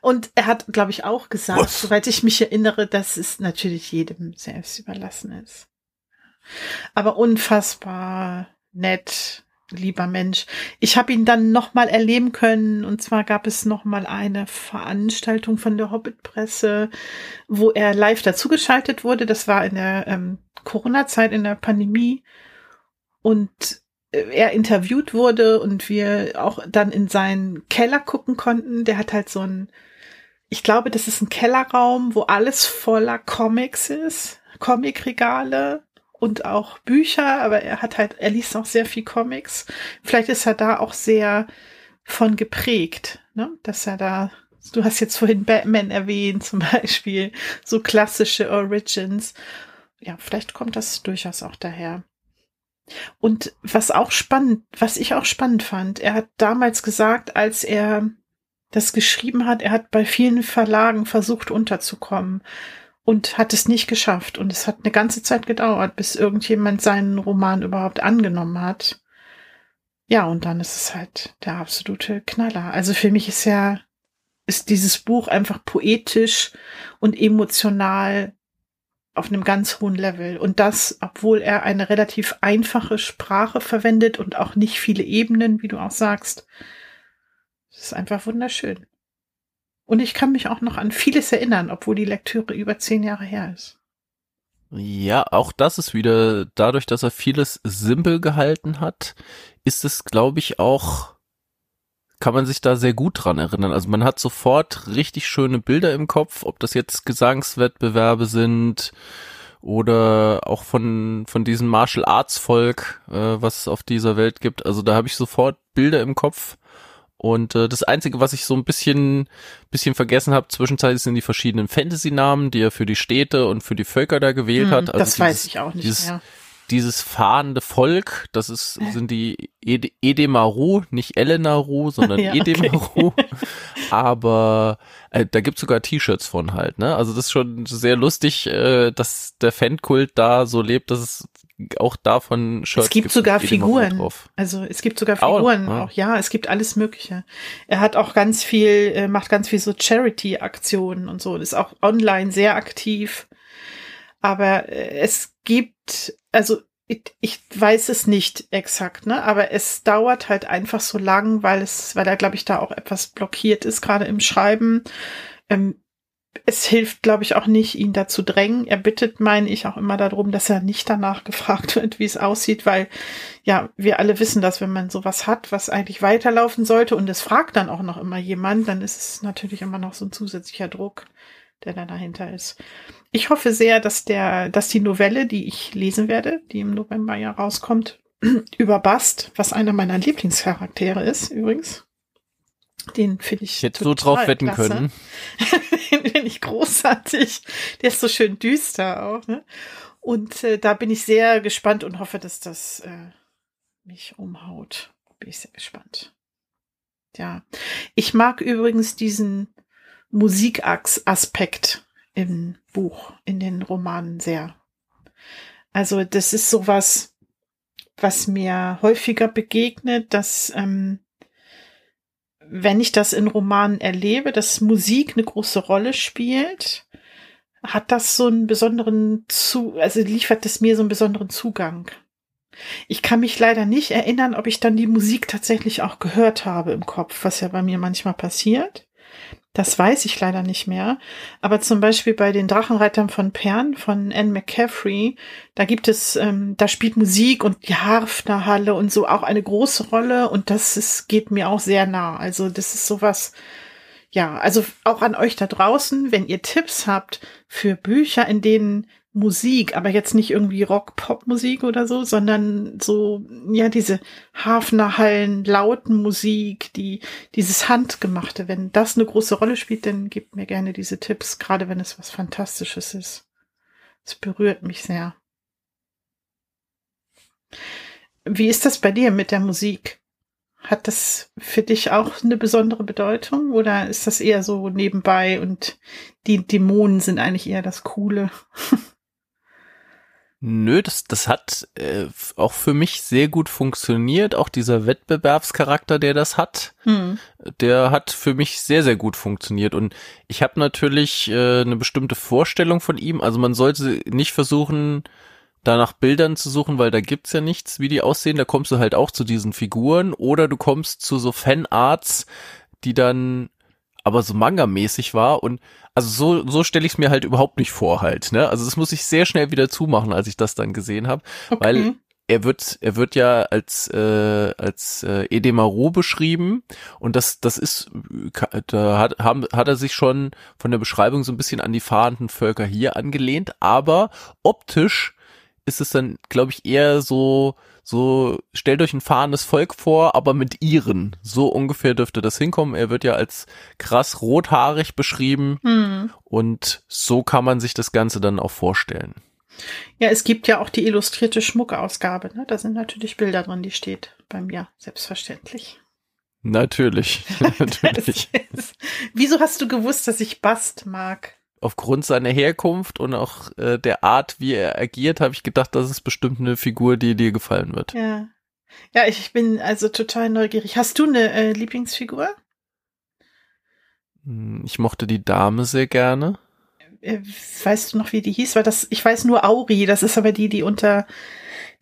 und er hat, glaube ich, auch gesagt, was? soweit ich mich erinnere, dass es natürlich jedem selbst überlassen ist. Aber unfassbar nett, lieber Mensch. Ich habe ihn dann noch mal erleben können und zwar gab es noch mal eine Veranstaltung von der Hobbit-Presse, wo er live dazugeschaltet wurde. Das war in der ähm, Corona-Zeit, in der Pandemie und äh, er interviewt wurde und wir auch dann in seinen Keller gucken konnten. Der hat halt so ein, ich glaube, das ist ein Kellerraum, wo alles voller Comics ist, Comicregale und auch Bücher, aber er hat halt, er liest auch sehr viel Comics. Vielleicht ist er da auch sehr von geprägt, ne? dass er da, du hast jetzt vorhin Batman erwähnt zum Beispiel, so klassische Origins. Ja, vielleicht kommt das durchaus auch daher. Und was auch spannend, was ich auch spannend fand, er hat damals gesagt, als er das geschrieben hat, er hat bei vielen Verlagen versucht unterzukommen und hat es nicht geschafft. Und es hat eine ganze Zeit gedauert, bis irgendjemand seinen Roman überhaupt angenommen hat. Ja, und dann ist es halt der absolute Knaller. Also für mich ist ja, ist dieses Buch einfach poetisch und emotional auf einem ganz hohen Level. Und das, obwohl er eine relativ einfache Sprache verwendet und auch nicht viele Ebenen, wie du auch sagst. Das ist einfach wunderschön. Und ich kann mich auch noch an vieles erinnern, obwohl die Lektüre über zehn Jahre her ist. Ja, auch das ist wieder dadurch, dass er vieles simpel gehalten hat, ist es, glaube ich, auch kann man sich da sehr gut dran erinnern. Also man hat sofort richtig schöne Bilder im Kopf, ob das jetzt Gesangswettbewerbe sind oder auch von von diesem Martial Arts Volk, äh, was es auf dieser Welt gibt. Also da habe ich sofort Bilder im Kopf. Und äh, das Einzige, was ich so ein bisschen, bisschen vergessen habe, zwischenzeitlich sind die verschiedenen Fantasy-Namen, die er für die Städte und für die Völker da gewählt hm, hat. Also das dieses, weiß ich auch nicht dieses, mehr dieses fahrende Volk, das ist, sind die Ed Edemaru, nicht Elenaru, sondern ja, Edemaru. Okay. Aber äh, da gibt's sogar T-Shirts von halt, ne? Also das ist schon sehr lustig, äh, dass der Fankult da so lebt, dass es auch davon Shirts Es gibt, gibt sogar Figuren. Drauf. Also es gibt sogar Figuren, auch, ja. auch ja, es gibt alles Mögliche. Er hat auch ganz viel, äh, macht ganz viel so Charity-Aktionen und so, ist auch online sehr aktiv. Aber äh, es gibt, also ich, ich weiß es nicht exakt, ne? Aber es dauert halt einfach so lang, weil es, weil er, glaube ich, da auch etwas blockiert ist, gerade im Schreiben. Ähm, es hilft, glaube ich, auch nicht, ihn dazu drängen. Er bittet, meine ich, auch immer darum, dass er nicht danach gefragt wird, wie es aussieht, weil ja, wir alle wissen, dass wenn man sowas hat, was eigentlich weiterlaufen sollte und es fragt dann auch noch immer jemand, dann ist es natürlich immer noch so ein zusätzlicher Druck, der da dahinter ist. Ich hoffe sehr, dass der, dass die Novelle, die ich lesen werde, die im November ja rauskommt, über Bast, was einer meiner Lieblingscharaktere ist, übrigens, den finde ich. Hätte so drauf wetten klasse. können. Den finde ich großartig. Der ist so schön düster auch. Ne? Und äh, da bin ich sehr gespannt und hoffe, dass das äh, mich umhaut. Bin ich sehr gespannt. Ja. Ich mag übrigens diesen Musikaspekt im Buch, in den Romanen sehr. Also das ist sowas, was mir häufiger begegnet, dass ähm, wenn ich das in Romanen erlebe, dass Musik eine große Rolle spielt, hat das so einen besonderen zu, also liefert es mir so einen besonderen Zugang. Ich kann mich leider nicht erinnern, ob ich dann die Musik tatsächlich auch gehört habe im Kopf, was ja bei mir manchmal passiert. Das weiß ich leider nicht mehr. Aber zum Beispiel bei den Drachenreitern von Pern von Anne McCaffrey, da gibt es, ähm, da spielt Musik und die Harfnerhalle und so auch eine große Rolle und das ist, geht mir auch sehr nah. Also das ist sowas, ja, also auch an euch da draußen, wenn ihr Tipps habt für Bücher, in denen Musik, aber jetzt nicht irgendwie Rock-Pop-Musik oder so, sondern so, ja, diese Hafnerhallen, lauten Musik, die, dieses Handgemachte, wenn das eine große Rolle spielt, dann gebt mir gerne diese Tipps, gerade wenn es was Fantastisches ist. Es berührt mich sehr. Wie ist das bei dir mit der Musik? Hat das für dich auch eine besondere Bedeutung oder ist das eher so nebenbei und die Dämonen sind eigentlich eher das Coole? Nö, das, das hat äh, auch für mich sehr gut funktioniert. Auch dieser Wettbewerbscharakter, der das hat, hm. der hat für mich sehr, sehr gut funktioniert. Und ich habe natürlich äh, eine bestimmte Vorstellung von ihm. Also man sollte nicht versuchen, da nach Bildern zu suchen, weil da gibt's ja nichts, wie die aussehen. Da kommst du halt auch zu diesen Figuren. Oder du kommst zu so Fanarts, die dann aber so Manga-mäßig war und also so, so stelle ich es mir halt überhaupt nicht vor halt, ne? Also das muss ich sehr schnell wieder zumachen, als ich das dann gesehen habe, okay. weil er wird, er wird ja als äh, als äh, Edemaru beschrieben und das das ist da hat haben, hat er sich schon von der Beschreibung so ein bisschen an die fahrenden Völker hier angelehnt, aber optisch ist es dann glaube ich eher so so stellt euch ein fahrendes Volk vor, aber mit ihren. So ungefähr dürfte das hinkommen. Er wird ja als krass rothaarig beschrieben hm. und so kann man sich das Ganze dann auch vorstellen. Ja, es gibt ja auch die illustrierte Schmuckausgabe. Ne? Da sind natürlich Bilder drin, die steht bei mir, selbstverständlich. Natürlich, natürlich. Wieso hast du gewusst, dass ich Bast mag? Aufgrund seiner Herkunft und auch äh, der Art, wie er agiert, habe ich gedacht, das ist bestimmt eine Figur, die dir gefallen wird. Ja. Ja, ich bin also total neugierig. Hast du eine äh, Lieblingsfigur? Hm, ich mochte die Dame sehr gerne. Äh, weißt du noch, wie die hieß? Weil das, ich weiß nur Auri, das ist aber die, die unter,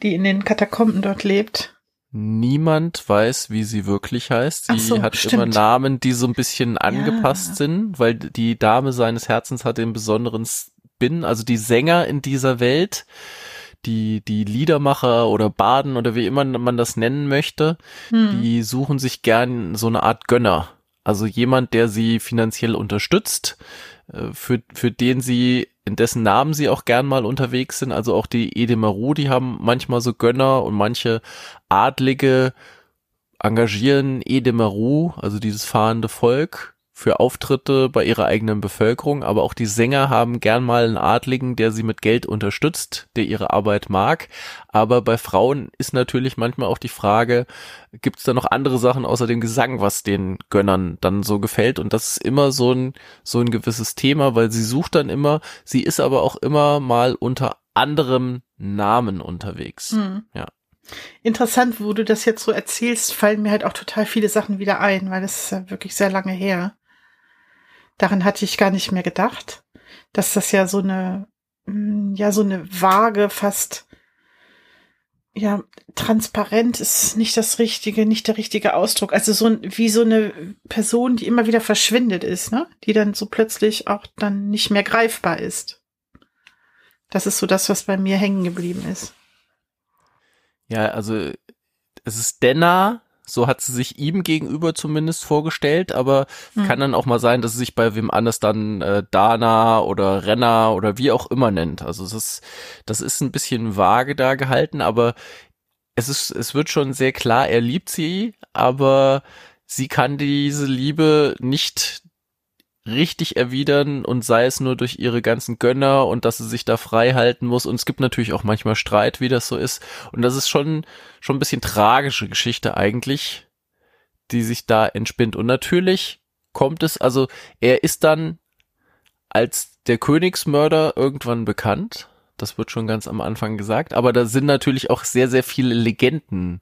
die in den Katakomben dort lebt. Niemand weiß, wie sie wirklich heißt. Sie so, hat stimmt. immer Namen, die so ein bisschen angepasst ja. sind, weil die Dame seines Herzens hat den besonderen Spin, also die Sänger in dieser Welt, die, die Liedermacher oder Baden oder wie immer man das nennen möchte, hm. die suchen sich gern so eine Art Gönner. Also jemand, der sie finanziell unterstützt, für, für den sie, in dessen Namen sie auch gern mal unterwegs sind. Also auch die Edemaru, die haben manchmal so Gönner und manche Adlige engagieren Edemaru, also dieses fahrende Volk, für Auftritte bei ihrer eigenen Bevölkerung, aber auch die Sänger haben gern mal einen Adligen, der sie mit Geld unterstützt, der ihre Arbeit mag. Aber bei Frauen ist natürlich manchmal auch die Frage, gibt es da noch andere Sachen außer dem Gesang, was den Gönnern dann so gefällt? Und das ist immer so ein, so ein gewisses Thema, weil sie sucht dann immer, sie ist aber auch immer mal unter anderem Namen unterwegs. Mhm. Ja. Interessant, wo du das jetzt so erzählst, fallen mir halt auch total viele Sachen wieder ein, weil das ist ja wirklich sehr lange her. Daran hatte ich gar nicht mehr gedacht, dass das ja so eine, mm, ja, so eine vage, fast, ja, transparent ist nicht das richtige, nicht der richtige Ausdruck. Also so wie so eine Person, die immer wieder verschwindet ist, ne? Die dann so plötzlich auch dann nicht mehr greifbar ist. Das ist so das, was bei mir hängen geblieben ist. Ja, also es ist Denna, so hat sie sich ihm gegenüber zumindest vorgestellt, aber hm. kann dann auch mal sein, dass sie sich bei wem anders dann äh, Dana oder Renner oder wie auch immer nennt. Also es ist, das ist ein bisschen vage da gehalten, aber es ist, es wird schon sehr klar, er liebt sie, aber sie kann diese Liebe nicht richtig erwidern und sei es nur durch ihre ganzen Gönner und dass sie sich da frei halten muss. Und es gibt natürlich auch manchmal Streit, wie das so ist. Und das ist schon, schon ein bisschen tragische Geschichte eigentlich, die sich da entspinnt. Und natürlich kommt es, also er ist dann als der Königsmörder irgendwann bekannt. Das wird schon ganz am Anfang gesagt. Aber da sind natürlich auch sehr, sehr viele Legenden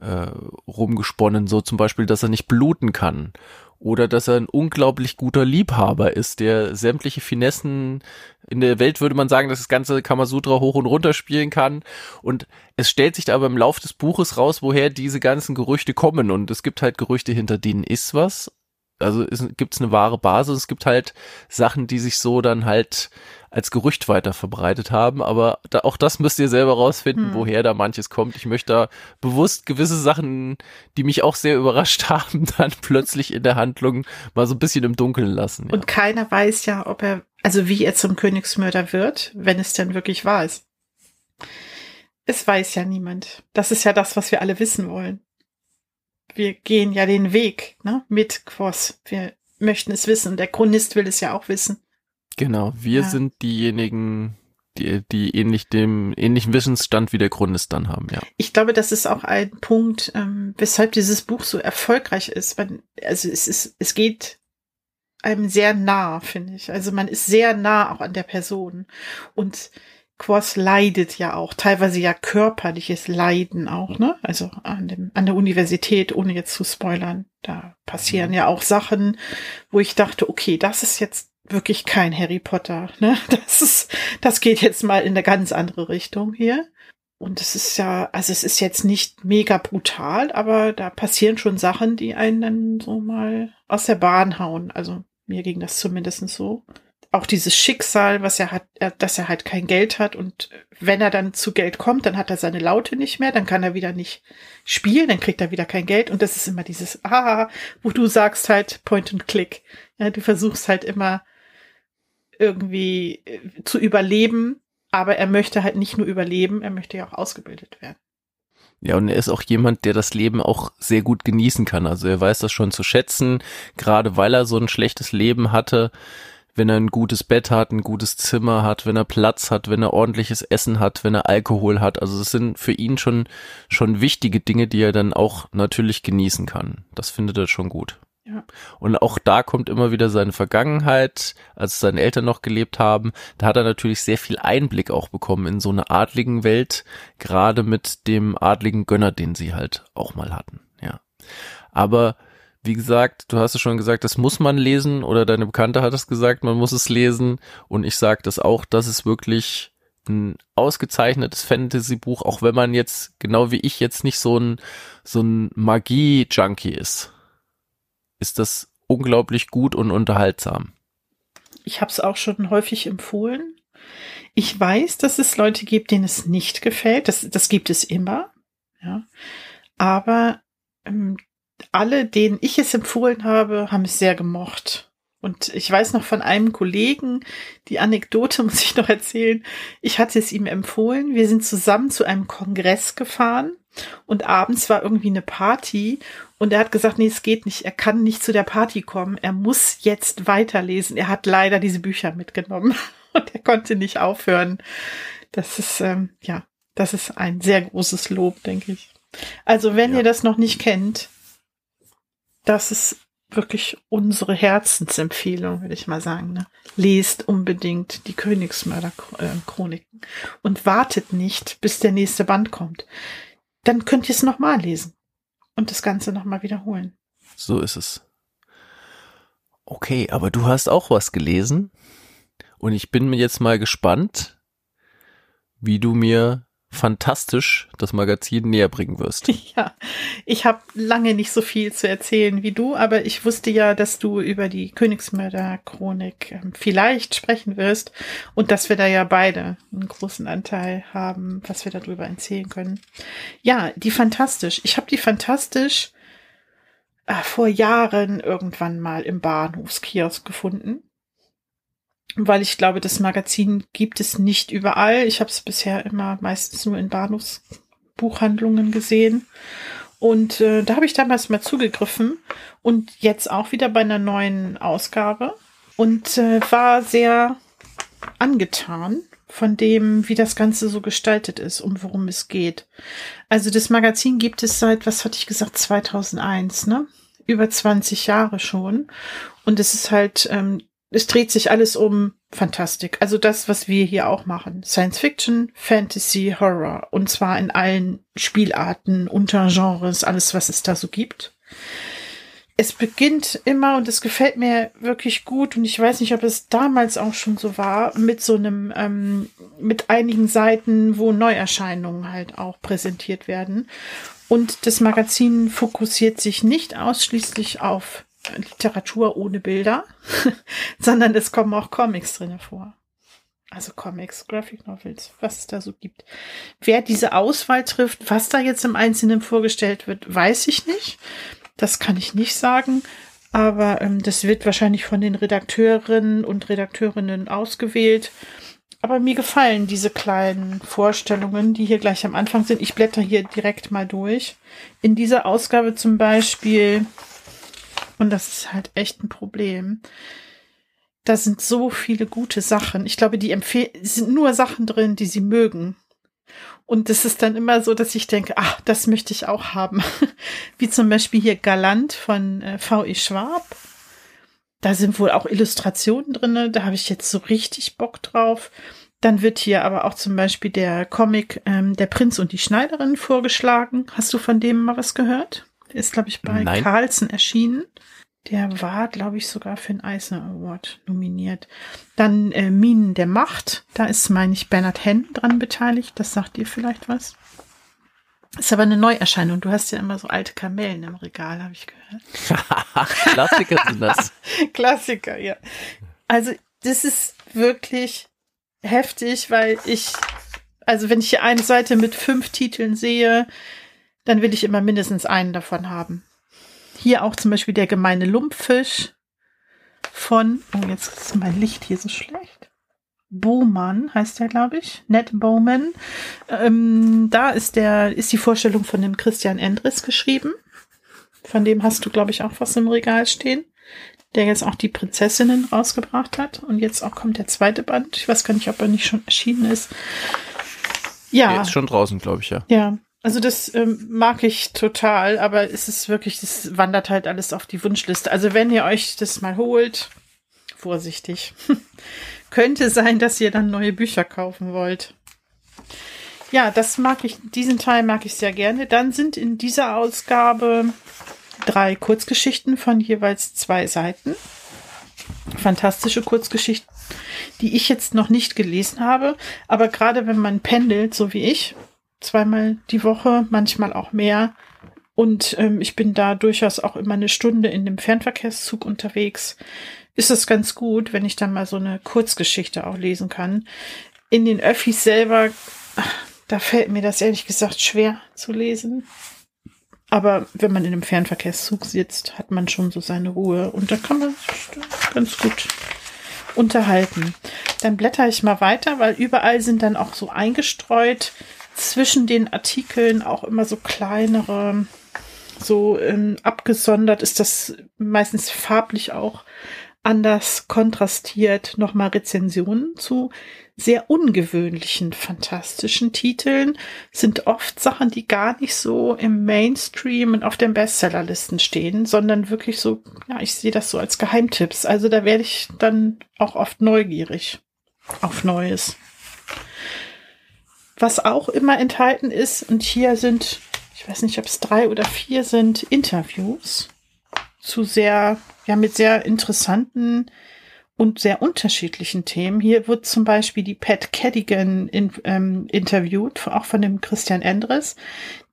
äh, rumgesponnen. So zum Beispiel, dass er nicht bluten kann oder dass er ein unglaublich guter Liebhaber ist, der sämtliche Finessen in der Welt würde man sagen, dass das ganze Kamasutra hoch und runter spielen kann. Und es stellt sich da aber im Lauf des Buches raus, woher diese ganzen Gerüchte kommen. Und es gibt halt Gerüchte, hinter denen ist was. Also gibt es eine wahre Basis, es gibt halt Sachen, die sich so dann halt als Gerücht weiter verbreitet haben. Aber da, auch das müsst ihr selber rausfinden, hm. woher da manches kommt. Ich möchte da bewusst gewisse Sachen, die mich auch sehr überrascht haben, dann plötzlich in der Handlung mal so ein bisschen im Dunkeln lassen. Ja. Und keiner weiß ja, ob er, also wie er zum Königsmörder wird, wenn es denn wirklich wahr ist. Es weiß ja niemand. Das ist ja das, was wir alle wissen wollen. Wir gehen ja den Weg ne, mit Quoss. Wir möchten es wissen. Der Chronist will es ja auch wissen. Genau, wir ja. sind diejenigen, die, die ähnlich dem ähnlichen Wissensstand wie der Chronist dann haben, ja. Ich glaube, das ist auch ein Punkt, ähm, weshalb dieses Buch so erfolgreich ist. Man, also es ist, es geht einem sehr nah, finde ich. Also man ist sehr nah auch an der Person. Und Quoss leidet ja auch, teilweise ja körperliches Leiden auch, ne? Also an dem, an der Universität, ohne jetzt zu spoilern. Da passieren mhm. ja auch Sachen, wo ich dachte, okay, das ist jetzt wirklich kein Harry Potter. Ne? Das ist, das geht jetzt mal in eine ganz andere Richtung hier. Und es ist ja, also es ist jetzt nicht mega brutal, aber da passieren schon Sachen, die einen dann so mal aus der Bahn hauen. Also mir ging das zumindest so. Auch dieses Schicksal, was er hat, dass er halt kein Geld hat und wenn er dann zu Geld kommt, dann hat er seine Laute nicht mehr, dann kann er wieder nicht spielen, dann kriegt er wieder kein Geld und das ist immer dieses, ah, wo du sagst halt Point and Click. Ja, du versuchst halt immer irgendwie äh, zu überleben, aber er möchte halt nicht nur überleben, er möchte ja auch ausgebildet werden. Ja, und er ist auch jemand, der das Leben auch sehr gut genießen kann. Also er weiß das schon zu schätzen, gerade weil er so ein schlechtes Leben hatte. Wenn er ein gutes Bett hat, ein gutes Zimmer hat, wenn er Platz hat, wenn er ordentliches Essen hat, wenn er Alkohol hat. Also es sind für ihn schon, schon wichtige Dinge, die er dann auch natürlich genießen kann. Das findet er schon gut. Und auch da kommt immer wieder seine Vergangenheit, als seine Eltern noch gelebt haben. Da hat er natürlich sehr viel Einblick auch bekommen in so eine adligen Welt, gerade mit dem adligen Gönner, den sie halt auch mal hatten. Ja. Aber wie gesagt, du hast es schon gesagt, das muss man lesen oder deine Bekannte hat es gesagt, man muss es lesen und ich sage das auch, das ist wirklich ein ausgezeichnetes Fantasy-Buch, auch wenn man jetzt, genau wie ich, jetzt nicht so ein, so ein Magie-Junkie ist ist das unglaublich gut und unterhaltsam. Ich habe es auch schon häufig empfohlen. Ich weiß, dass es Leute gibt, denen es nicht gefällt. Das, das gibt es immer. Ja. Aber ähm, alle, denen ich es empfohlen habe, haben es sehr gemocht. Und ich weiß noch von einem Kollegen, die Anekdote muss ich noch erzählen. Ich hatte es ihm empfohlen. Wir sind zusammen zu einem Kongress gefahren und abends war irgendwie eine Party und er hat gesagt, nee, es geht nicht. Er kann nicht zu der Party kommen. Er muss jetzt weiterlesen. Er hat leider diese Bücher mitgenommen und er konnte nicht aufhören. Das ist, ähm, ja, das ist ein sehr großes Lob, denke ich. Also, wenn ja. ihr das noch nicht kennt, das ist wirklich unsere Herzensempfehlung, würde ich mal sagen. Ne? Lest unbedingt die Königsmörder-Chroniken und wartet nicht, bis der nächste Band kommt dann könnt ihr es nochmal lesen und das Ganze nochmal wiederholen. So ist es. Okay, aber du hast auch was gelesen und ich bin mir jetzt mal gespannt, wie du mir fantastisch das Magazin näher bringen wirst. Ja, ich habe lange nicht so viel zu erzählen wie du, aber ich wusste ja, dass du über die Königsmörder-Chronik ähm, vielleicht sprechen wirst und dass wir da ja beide einen großen Anteil haben, was wir darüber erzählen können. Ja, die fantastisch. Ich habe die fantastisch äh, vor Jahren irgendwann mal im Bahnhofskiosk gefunden weil ich glaube, das Magazin gibt es nicht überall. Ich habe es bisher immer meistens nur in Bahnhofsbuchhandlungen gesehen. Und äh, da habe ich damals mal zugegriffen und jetzt auch wieder bei einer neuen Ausgabe und äh, war sehr angetan von dem, wie das Ganze so gestaltet ist, um worum es geht. Also das Magazin gibt es seit, was hatte ich gesagt, 2001, ne? Über 20 Jahre schon. Und es ist halt ähm, es dreht sich alles um Fantastik. Also das, was wir hier auch machen. Science Fiction, Fantasy, Horror. Und zwar in allen Spielarten, Untergenres, alles, was es da so gibt. Es beginnt immer, und es gefällt mir wirklich gut, und ich weiß nicht, ob es damals auch schon so war, mit so einem, ähm, mit einigen Seiten, wo Neuerscheinungen halt auch präsentiert werden. Und das Magazin fokussiert sich nicht ausschließlich auf Literatur ohne Bilder, sondern es kommen auch Comics drinne vor. Also Comics, Graphic Novels, was es da so gibt. Wer diese Auswahl trifft, was da jetzt im Einzelnen vorgestellt wird, weiß ich nicht. Das kann ich nicht sagen. Aber ähm, das wird wahrscheinlich von den Redakteurinnen und Redakteurinnen ausgewählt. Aber mir gefallen diese kleinen Vorstellungen, die hier gleich am Anfang sind. Ich blätter hier direkt mal durch. In dieser Ausgabe zum Beispiel und das ist halt echt ein Problem. Da sind so viele gute Sachen. Ich glaube, die empfehlen, sind nur Sachen drin, die sie mögen. Und es ist dann immer so, dass ich denke, ach, das möchte ich auch haben. Wie zum Beispiel hier Galant von äh, V.E. Schwab. Da sind wohl auch Illustrationen drinne. Da habe ich jetzt so richtig Bock drauf. Dann wird hier aber auch zum Beispiel der Comic ähm, Der Prinz und die Schneiderin vorgeschlagen. Hast du von dem mal was gehört? Ist, glaube ich, bei Nein. Carlsen erschienen. Der war, glaube ich, sogar für den Eisner Award nominiert. Dann äh, Minen der Macht. Da ist, meine ich, Bernhard Henn dran beteiligt. Das sagt dir vielleicht was. Ist aber eine Neuerscheinung. Du hast ja immer so alte Kamellen im Regal, habe ich gehört. Klassiker sind das. Klassiker, ja. Also, das ist wirklich heftig, weil ich, also wenn ich hier eine Seite mit fünf Titeln sehe, dann will ich immer mindestens einen davon haben. Hier auch zum Beispiel der gemeine Lumpfisch von, oh, jetzt ist mein Licht hier so schlecht. Bowman heißt der, glaube ich. Ned Bowman. Ähm, da ist der, ist die Vorstellung von dem Christian Endres geschrieben. Von dem hast du, glaube ich, auch was im Regal stehen. Der jetzt auch die Prinzessinnen rausgebracht hat. Und jetzt auch kommt der zweite Band. Ich weiß gar nicht, ob er nicht schon erschienen ist. Ja. Der ist schon draußen, glaube ich, ja. Ja. Also das ähm, mag ich total, aber es ist wirklich, das wandert halt alles auf die Wunschliste. Also wenn ihr euch das mal holt, vorsichtig. Könnte sein, dass ihr dann neue Bücher kaufen wollt. Ja, das mag ich, diesen Teil mag ich sehr gerne. Dann sind in dieser Ausgabe drei Kurzgeschichten von jeweils zwei Seiten. Fantastische Kurzgeschichten, die ich jetzt noch nicht gelesen habe. Aber gerade wenn man pendelt, so wie ich, zweimal die Woche, manchmal auch mehr. Und ähm, ich bin da durchaus auch immer eine Stunde in dem Fernverkehrszug unterwegs. Ist es ganz gut, wenn ich dann mal so eine Kurzgeschichte auch lesen kann. In den Öffis selber, da fällt mir das ehrlich gesagt schwer zu lesen. Aber wenn man in einem Fernverkehrszug sitzt, hat man schon so seine Ruhe und da kann man sich ganz gut unterhalten. Dann blätter ich mal weiter, weil überall sind dann auch so eingestreut zwischen den Artikeln auch immer so kleinere, so ähm, abgesondert ist das meistens farblich auch anders kontrastiert nochmal Rezensionen zu sehr ungewöhnlichen, fantastischen Titeln sind oft Sachen, die gar nicht so im Mainstream und auf den Bestsellerlisten stehen, sondern wirklich so, ja, ich sehe das so als Geheimtipps. Also da werde ich dann auch oft neugierig auf Neues. Was auch immer enthalten ist, und hier sind, ich weiß nicht, ob es drei oder vier sind, Interviews zu sehr, ja, mit sehr interessanten und sehr unterschiedlichen Themen. Hier wird zum Beispiel die Pat Cadigan in, ähm, interviewt, auch von dem Christian Endres.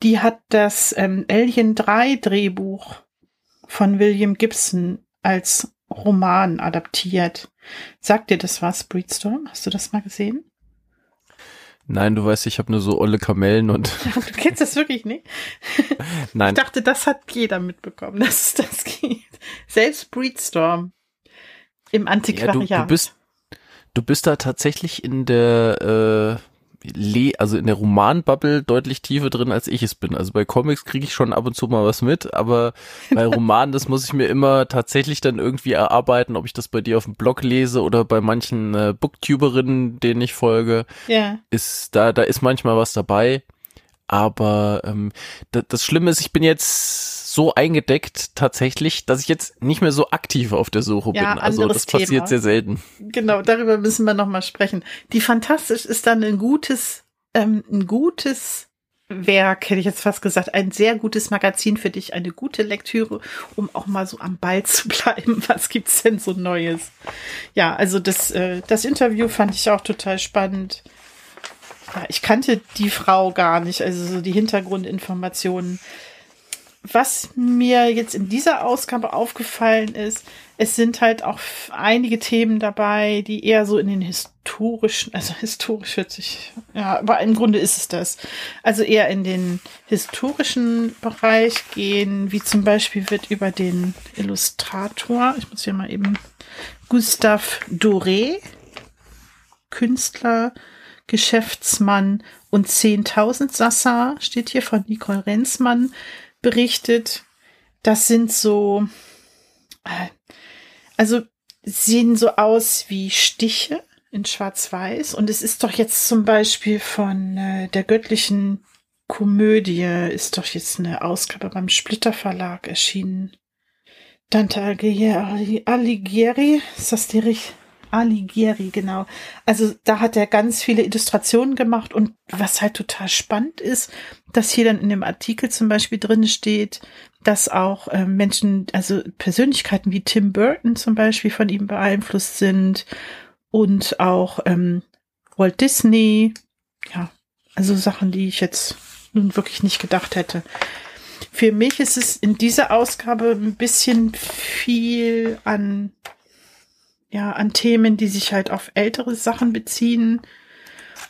Die hat das ähm, Alien 3 Drehbuch von William Gibson als Roman adaptiert. Sagt dir das was, Breedstorm? Hast du das mal gesehen? Nein, du weißt, ich habe nur so olle Kamellen und. du kennst das wirklich nicht? Nein. Ich dachte, das hat jeder mitbekommen, dass es das geht. Selbst Breedstorm im Antiquariat. Ja, du, du, bist, du bist da tatsächlich in der äh, Le also in der Romanbubble deutlich tiefer drin, als ich es bin. Also bei Comics kriege ich schon ab und zu mal was mit, aber bei Romanen, das muss ich mir immer tatsächlich dann irgendwie erarbeiten, ob ich das bei dir auf dem Blog lese oder bei manchen äh, Booktuberinnen, denen ich folge. Ja. Ist da, da ist manchmal was dabei. Aber ähm, das, Schlimme ist, ich bin jetzt so eingedeckt tatsächlich, dass ich jetzt nicht mehr so aktiv auf der Suche ja, bin. Also das passiert Thema. sehr selten. Genau, darüber müssen wir nochmal sprechen. Die Fantastisch ist dann ein gutes, ähm, ein gutes Werk, hätte ich jetzt fast gesagt, ein sehr gutes Magazin für dich, eine gute Lektüre, um auch mal so am Ball zu bleiben. Was gibt's denn so Neues? Ja, also das, äh, das Interview fand ich auch total spannend ich kannte die Frau gar nicht, also so die Hintergrundinformationen. Was mir jetzt in dieser Ausgabe aufgefallen ist, es sind halt auch einige Themen dabei, die eher so in den historischen, also historisch hört sich, ja, aber im Grunde ist es das. Also eher in den historischen Bereich gehen, wie zum Beispiel wird über den Illustrator, ich muss hier mal eben, Gustave Doré, Künstler, Geschäftsmann und 10.000 Sassa, steht hier von Nicole Renzmann, berichtet. Das sind so, äh, also sehen so aus wie Stiche in Schwarz-Weiß. Und es ist doch jetzt zum Beispiel von äh, der göttlichen Komödie, ist doch jetzt eine Ausgabe beim Splitter Verlag erschienen. Dante Alighieri, ist das die richtige? Alighieri, genau. Also da hat er ganz viele Illustrationen gemacht und was halt total spannend ist, dass hier dann in dem Artikel zum Beispiel drin steht, dass auch äh, Menschen, also Persönlichkeiten wie Tim Burton zum Beispiel von ihm beeinflusst sind und auch ähm, Walt Disney, ja, also Sachen, die ich jetzt nun wirklich nicht gedacht hätte. Für mich ist es in dieser Ausgabe ein bisschen viel an ja, an Themen, die sich halt auf ältere Sachen beziehen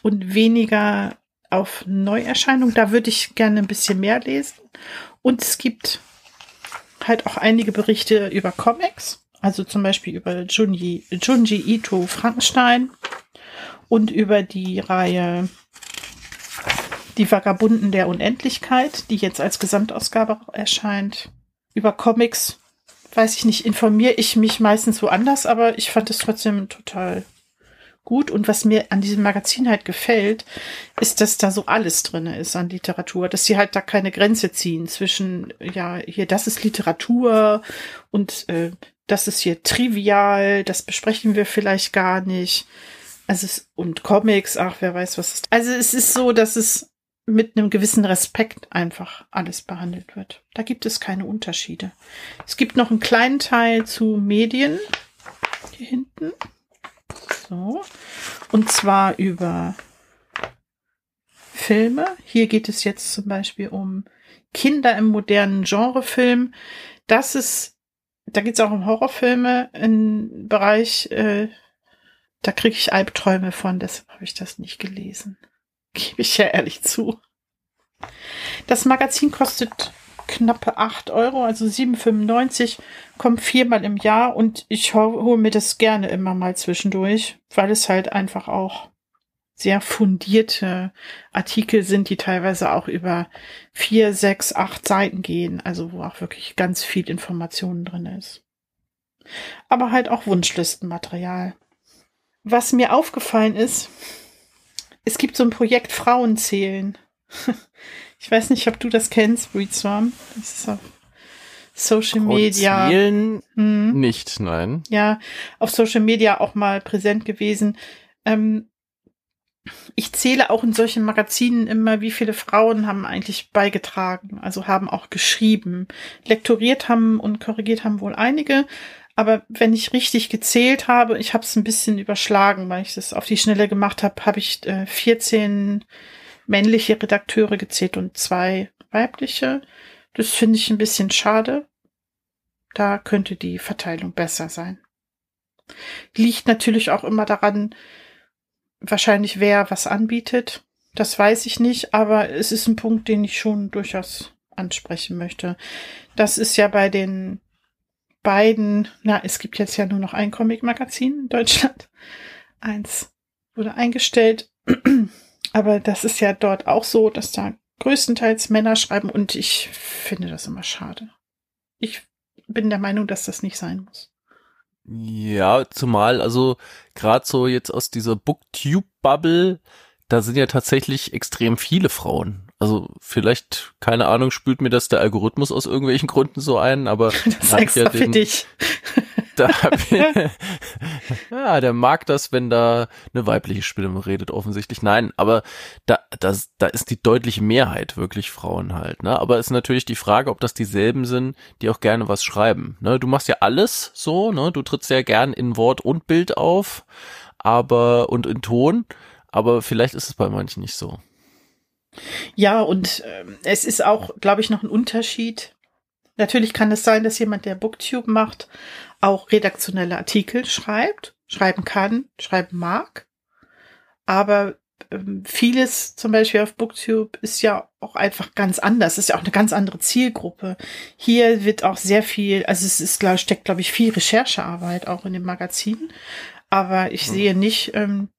und weniger auf Neuerscheinungen. Da würde ich gerne ein bisschen mehr lesen. Und es gibt halt auch einige Berichte über Comics, also zum Beispiel über Junji, Junji Ito Frankenstein und über die Reihe Die Vagabunden der Unendlichkeit, die jetzt als Gesamtausgabe erscheint. Über Comics weiß ich nicht, informiere ich mich meistens woanders, aber ich fand es trotzdem total gut. Und was mir an diesem Magazin halt gefällt, ist, dass da so alles drin ist an Literatur, dass sie halt da keine Grenze ziehen zwischen, ja, hier, das ist Literatur und äh, das ist hier trivial, das besprechen wir vielleicht gar nicht. Also und Comics, ach, wer weiß, was ist. Also es ist so, dass es mit einem gewissen Respekt einfach alles behandelt wird. Da gibt es keine Unterschiede. Es gibt noch einen kleinen Teil zu Medien hier hinten. So. Und zwar über Filme. Hier geht es jetzt zum Beispiel um Kinder im modernen Genrefilm. Das ist, da geht es auch um Horrorfilme im Bereich, äh, da kriege ich Albträume von, deshalb habe ich das nicht gelesen. Gebe ich ja ehrlich zu. Das Magazin kostet knappe 8 Euro, also 7,95, kommt viermal im Jahr und ich hole mir das gerne immer mal zwischendurch, weil es halt einfach auch sehr fundierte Artikel sind, die teilweise auch über vier, sechs, acht Seiten gehen, also wo auch wirklich ganz viel Informationen drin ist. Aber halt auch Wunschlistenmaterial. Was mir aufgefallen ist, es gibt so ein Projekt Frauenzählen. Ich weiß nicht, ob du das kennst, Breedstorm. Das ist auf Social Media. Zählen hm. nicht, nein. Ja, auf Social Media auch mal präsent gewesen. Ähm, ich zähle auch in solchen Magazinen immer, wie viele Frauen haben eigentlich beigetragen, also haben auch geschrieben. Lektoriert haben und korrigiert haben wohl einige, Aber wenn ich richtig gezählt habe, ich habe es ein bisschen überschlagen, weil ich das auf die Schnelle gemacht habe, habe ich äh, 14 männliche Redakteure gezählt und zwei weibliche. Das finde ich ein bisschen schade. Da könnte die Verteilung besser sein. Liegt natürlich auch immer daran, wahrscheinlich wer was anbietet. Das weiß ich nicht, aber es ist ein Punkt, den ich schon durchaus ansprechen möchte. Das ist ja bei den beiden, na, es gibt jetzt ja nur noch ein Comic-Magazin in Deutschland. Eins wurde eingestellt. Aber das ist ja dort auch so, dass da größtenteils Männer schreiben und ich finde das immer schade. Ich bin der Meinung, dass das nicht sein muss. Ja, zumal also gerade so jetzt aus dieser Booktube-Bubble, da sind ja tatsächlich extrem viele Frauen. Also vielleicht, keine Ahnung, spült mir das der Algorithmus aus irgendwelchen Gründen so ein, aber das da extra ja den, für dich. Da ja, der mag das, wenn da eine weibliche Stimme redet, offensichtlich. Nein, aber da, das, da ist die deutliche Mehrheit wirklich Frauen halt. Ne? Aber ist natürlich die Frage, ob das dieselben sind, die auch gerne was schreiben. Ne? Du machst ja alles so, ne? Du trittst ja gern in Wort und Bild auf, aber und in Ton, aber vielleicht ist es bei manchen nicht so. Ja, und äh, es ist auch, glaube ich, noch ein Unterschied. Natürlich kann es sein, dass jemand, der Booktube macht, auch redaktionelle Artikel schreibt, schreiben kann, schreiben mag. Aber ähm, vieles zum Beispiel auf Booktube ist ja auch einfach ganz anders. ist ja auch eine ganz andere Zielgruppe. Hier wird auch sehr viel, also es ist, glaub, steckt, glaube ich, viel Recherchearbeit auch in dem Magazin. Aber ich hm. sehe nicht, ähm,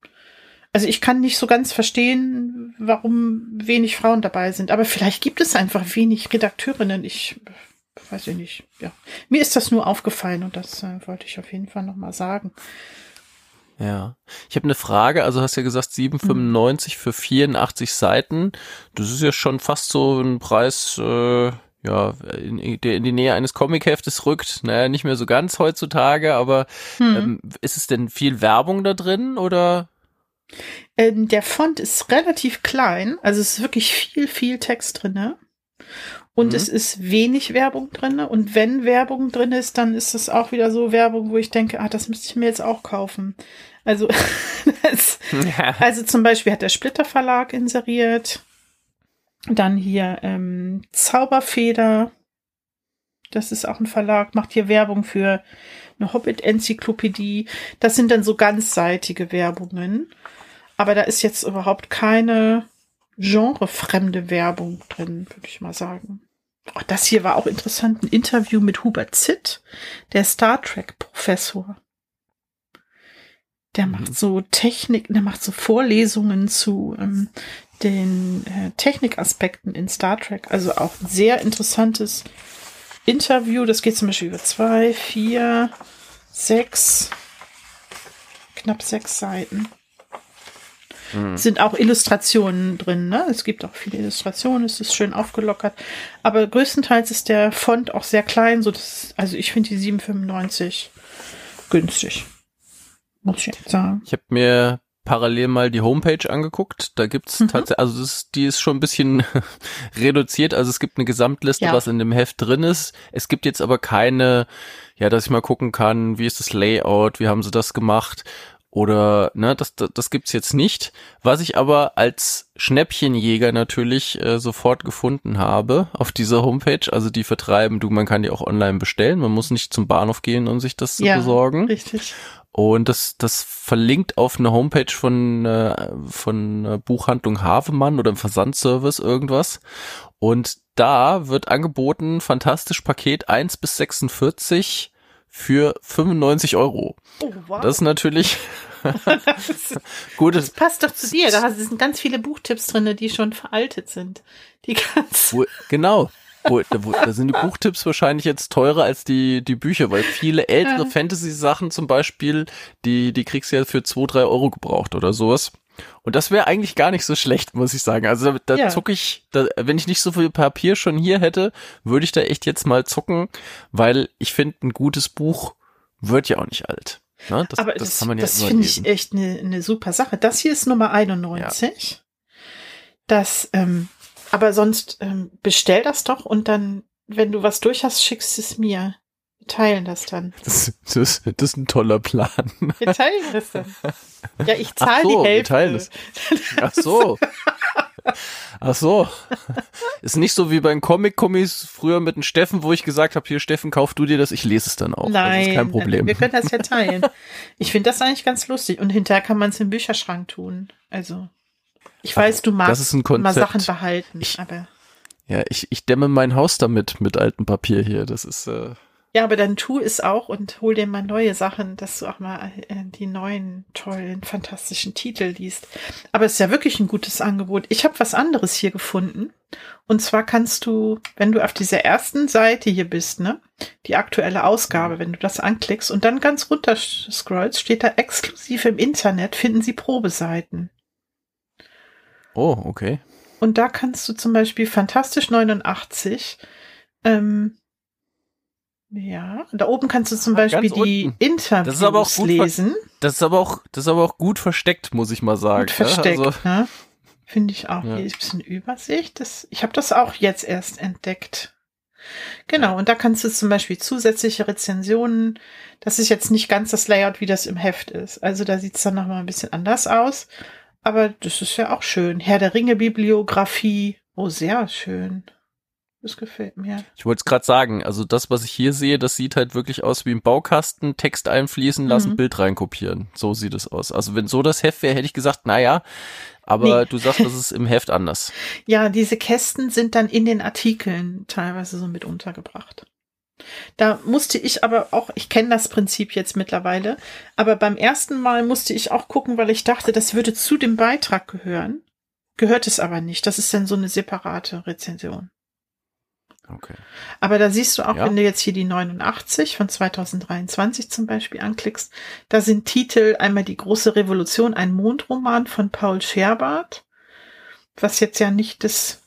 also ich kann nicht so ganz verstehen, warum wenig Frauen dabei sind. Aber vielleicht gibt es einfach wenig Redakteurinnen. Ich weiß ich nicht. Ja, mir ist das nur aufgefallen und das äh, wollte ich auf jeden Fall noch mal sagen. Ja, ich habe eine Frage. Also hast ja gesagt 7,95 mhm. für 84 Seiten. Das ist ja schon fast so ein Preis. Äh ja, in, der in die Nähe eines Comicheftes rückt. Naja, nicht mehr so ganz heutzutage, aber hm. ähm, ist es denn viel Werbung da drin oder? Ähm, der Font ist relativ klein, also es ist wirklich viel, viel Text drinne. Und mhm. es ist wenig Werbung drinne. Und wenn Werbung drin ist, dann ist es auch wieder so Werbung, wo ich denke, ah, das müsste ich mir jetzt auch kaufen. Also, das, ja. also zum Beispiel hat der Splitter Verlag inseriert. Dann hier ähm, Zauberfeder. Das ist auch ein Verlag, macht hier Werbung für eine Hobbit-Enzyklopädie. Das sind dann so ganzseitige Werbungen. Aber da ist jetzt überhaupt keine genrefremde Werbung drin, würde ich mal sagen. Oh, das hier war auch interessant, ein Interview mit Hubert Zitt, der Star Trek Professor. Der mhm. macht so Technik, der macht so Vorlesungen zu ähm, den äh, Technikaspekten in Star Trek. Also auch ein sehr interessantes Interview. Das geht zum Beispiel über zwei, vier, sechs, knapp sechs Seiten. Mhm. Sind auch Illustrationen drin, ne? Es gibt auch viele Illustrationen, es ist schön aufgelockert. Aber größtenteils ist der Font auch sehr klein, so dass, also ich finde die 7,95 günstig. Muss ich jetzt sagen. Ich habe mir parallel mal die Homepage angeguckt. Da gibt's mhm. tatsächlich, also das, die ist schon ein bisschen reduziert. Also es gibt eine Gesamtliste, ja. was in dem Heft drin ist. Es gibt jetzt aber keine, ja, dass ich mal gucken kann, wie ist das Layout, wie haben sie das gemacht oder ne, das, das, das gibt's jetzt nicht. Was ich aber als Schnäppchenjäger natürlich äh, sofort gefunden habe auf dieser Homepage, also die vertreiben, du, man kann die auch online bestellen, man muss nicht zum Bahnhof gehen, um sich das ja, zu besorgen. Richtig. Und das, das verlinkt auf eine Homepage von, äh, von Buchhandlung Havemann oder im Versandservice irgendwas. Und da wird angeboten, fantastisch Paket 1 bis 46 für 95 Euro. Oh, wow. Das ist natürlich gut. Das passt doch zu dir. Da sind ganz viele Buchtipps drin, die schon veraltet sind. Die ganz. Wo, genau. Wo, da, wo, da sind die Buchtipps wahrscheinlich jetzt teurer als die, die Bücher, weil viele ältere ja. Fantasy-Sachen zum Beispiel, die, die kriegst du ja für zwei drei Euro gebraucht oder sowas. Und das wäre eigentlich gar nicht so schlecht, muss ich sagen. Also da, da ja. zucke ich, da, wenn ich nicht so viel Papier schon hier hätte, würde ich da echt jetzt mal zucken, weil ich finde, ein gutes Buch wird ja auch nicht alt. Ne? Das, Aber das, das, kann man ja das finde ich echt eine ne super Sache. Das hier ist Nummer 91. Ja. Das, ähm, aber sonst ähm, bestell das doch und dann, wenn du was durch hast, schickst es mir. Wir teilen das dann. Das, das, das ist ein toller Plan. Wir teilen das dann. Ja, ich zahle so, die wir Hälfte. teilen es. Ach so. Ach so. Ist nicht so wie bei den Comic-Kommis früher mit dem Steffen, wo ich gesagt habe, hier Steffen, kauf du dir das, ich lese es dann auch. Nein, das ist kein Problem. wir können das ja teilen. Ich finde das eigentlich ganz lustig. Und hinterher kann man es im Bücherschrank tun. Also, ich weiß, du magst das mal. Sachen behalten, Ich- aber Ja, ich, ich dämme mein Haus damit mit altem Papier hier. Das ist äh, ja, aber dann tu es auch und hol dir mal neue Sachen, dass du auch mal äh, die neuen tollen, fantastischen Titel liest. Aber es ist ja wirklich ein gutes Angebot. Ich habe was anderes hier gefunden. Und zwar kannst du, wenn du auf dieser ersten Seite hier bist, ne, die aktuelle Ausgabe, wenn du das anklickst und dann ganz runter scrollst, steht da exklusiv im Internet, finden sie Probeseiten. oh, okay. Und da kannst du zum Beispiel Fantastisch 89, ähm, ja, da oben kannst du zum Ah, Beispiel die. Interviews Das ist aber auch gut ver- lesen. Das ist aber auch, das ist aber auch gut versteckt, muss ich mal sagen. Gut versteckt, ne? Also, ne? Finde ich auch. Ja. Hier ist ein bisschen Übersicht. Das, ich habe das auch jetzt erst entdeckt. Genau, und da kannst du zum Beispiel zusätzliche Rezensionen, das ist jetzt nicht ganz das Layout, wie das im Heft ist. Also da sieht's dann nochmal ein bisschen anders aus. Aber das ist ja auch schön. Herr der Ringe Bibliografie. Oh, sehr schön. Das gefällt mir. ich wollte es gerade sagen, also das, was ich hier sehe, das sieht halt wirklich aus wie ein Baukasten, Text einfließen lassen, Mhm. Bild reinkopieren. So sieht es aus. Also wenn so das Heft wäre, hätte ich gesagt, na ja, aber Nee. du sagst, das ist im Heft anders. Ja, diese Kästen sind dann in den Artikeln teilweise so mit untergebracht. Da musste ich aber auch, ich kenne das Prinzip jetzt mittlerweile, aber beim ersten Mal musste ich auch gucken, weil ich dachte, das würde zu dem Beitrag gehören. Gehört es aber nicht. Das ist dann so eine separate Rezension. Okay. Aber da siehst du auch, Ja. wenn du jetzt hier die 89 von 2023 zum Beispiel anklickst, da sind Titel einmal die große Revolution, ein Mondroman von Paul Scherbart, was jetzt ja nicht das,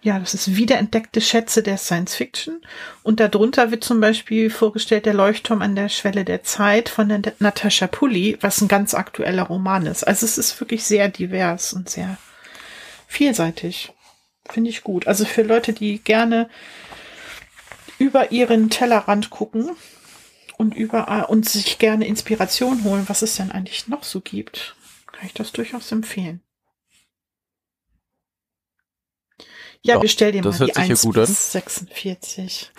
ja, das ist wiederentdeckte Schätze der Science Fiction. Und darunter wird zum Beispiel vorgestellt der Leuchtturm an der Schwelle der Zeit von der Natascha Pulli, was ein ganz aktueller Roman ist. Also es ist wirklich sehr divers und sehr vielseitig. Finde ich gut. Also für Leute, die gerne über ihren Tellerrand gucken und überall und sich gerne Inspiration holen, was es denn eigentlich noch so gibt, kann ich das durchaus empfehlen. Ja, Ja, bestell dir das mal hört die sich ja 1 gut an. bis 46.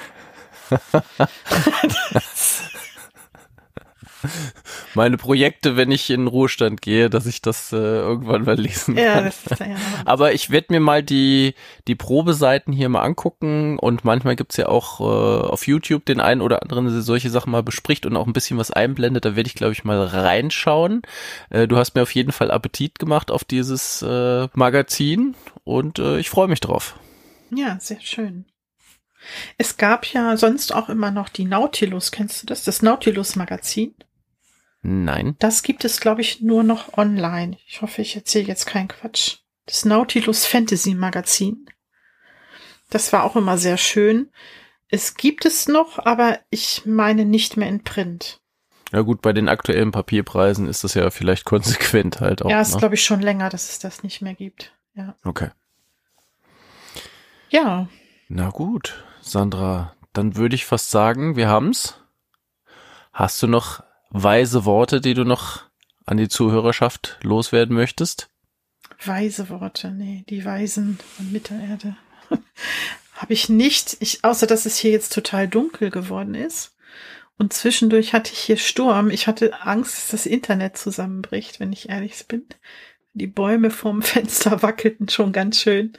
Meine Projekte, wenn ich in den Ruhestand gehe, dass ich das äh, irgendwann mal lesen Ja, kann. das ist ja Aber ich werde mir mal die, die Probeseiten hier mal angucken und manchmal gibt's ja auch äh, auf YouTube den einen oder anderen, der solche Sachen mal bespricht und auch ein bisschen was einblendet. Da werde ich, glaube ich, mal reinschauen. Äh, du hast mir auf jeden Fall Appetit gemacht auf dieses äh, Magazin und äh, ich freue mich drauf. Ja, sehr schön. Es gab ja sonst auch immer noch die Nautilus, kennst du das? Das Nautilus-Magazin. Nein. Das gibt es, glaube ich, nur noch online. Ich hoffe, ich erzähle jetzt keinen Quatsch. Das Nautilus Fantasy Magazin. Das war auch immer sehr schön. Es gibt es noch, aber ich meine nicht mehr in Print. Ja gut, bei den aktuellen Papierpreisen ist das ja vielleicht konsequent halt auch. ja, ist, ne? glaube ich, schon länger, dass es das nicht mehr gibt. Ja. Okay. Ja, Na gut, Sandra, dann würde ich fast sagen, wir haben's. Hast du noch weise Worte, die du noch an die Zuhörerschaft loswerden möchtest? weise Worte. Nee, die Weisen von Mittelerde. Habe ich nicht. Ich, außer dass es hier jetzt total dunkel geworden ist. Und zwischendurch hatte ich hier Sturm. Ich hatte Angst, dass das Internet zusammenbricht, wenn ich ehrlich bin. Die Bäume vorm Fenster wackelten schon ganz schön.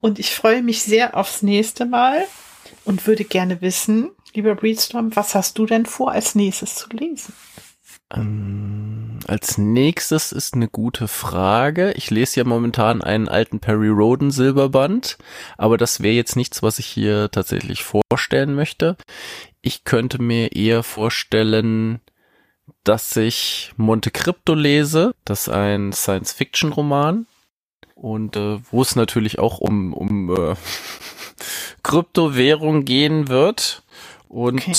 Und ich freue mich sehr aufs nächste Mal und würde gerne wissen, lieber Breedstorm, was hast du denn vor, als nächstes zu lesen? Ähm, als nächstes ist eine gute Frage. Ich lese ja momentan einen alten Perry Roden Silberband, aber das wäre jetzt nichts, was ich hier tatsächlich vorstellen möchte. Ich könnte mir eher vorstellen, dass ich Monte Crypto lese. Das ist ein Science-Fiction-Roman und äh, wo es natürlich auch um, um äh, Kryptowährung gehen wird und Okay.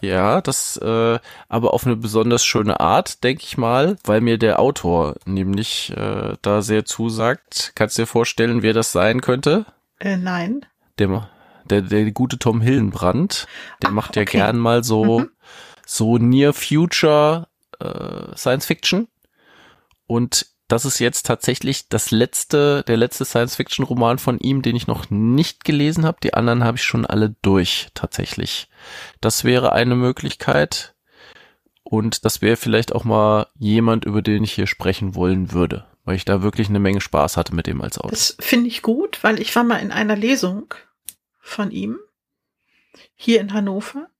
ja, das äh, aber auf eine besonders schöne Art, denke ich mal, weil mir der Autor nämlich äh, da sehr zusagt. Kannst du dir vorstellen, wer das sein könnte? Äh, nein. Der, der, der gute Tom Hillenbrand, der Ah, macht ja okay. gern mal so, Mhm. so Near Future äh, Science Fiction. Und das ist jetzt tatsächlich das letzte, der letzte Science Fiction Roman von ihm, den ich noch nicht gelesen habe. Die anderen habe ich schon alle durch, tatsächlich. Das wäre eine Möglichkeit. Und das wäre vielleicht auch mal jemand, über den ich hier sprechen wollen würde, weil ich da wirklich eine Menge Spaß hatte mit dem als Autor. Das finde ich gut, weil ich war mal in einer Lesung von ihm hier in Hannover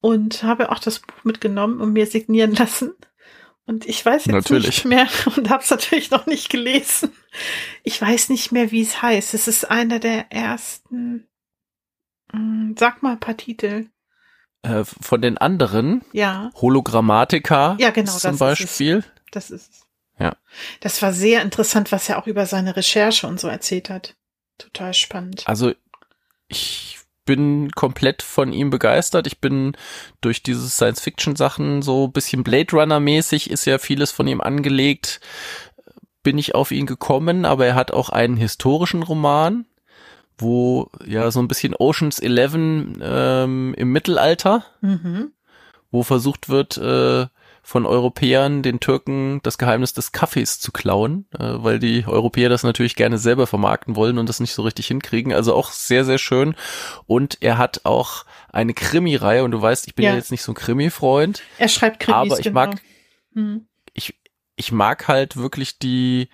und habe auch das Buch mitgenommen und mir signieren lassen. Und ich weiß jetzt Natürlich. nicht mehr und habe es natürlich noch nicht gelesen. Ich weiß nicht mehr, wie es heißt. Es ist einer der ersten. Hm, Sag mal ein paar Titel. Äh, von den anderen, Ja, Hologrammatica Ja, genau, zum das ist es. Beispiel. das ist es. Ja. Das war sehr interessant, was er auch über seine Recherche und so erzählt hat. Total spannend. Also ich bin komplett von ihm begeistert. Ich bin durch diese Science-Fiction-Sachen so ein bisschen Blade Runner-mäßig, ist ja vieles von ihm angelegt, bin ich auf ihn gekommen, aber er hat auch einen historischen Roman, wo ja so ein bisschen Oceans 11 ähm, im Mittelalter, Mhm. wo versucht wird, äh, von Europäern den Türken das Geheimnis des Kaffees zu klauen, äh, weil die Europäer das natürlich gerne selber vermarkten wollen und das nicht so richtig hinkriegen. Also auch sehr, sehr schön. Und er hat auch eine Krimi-Reihe und du weißt, ich bin ja, Ja. jetzt nicht so ein Krimi-Freund, Er schreibt Krimis, aber ich genau. mag, Hm. ich, ich mag halt wirklich die,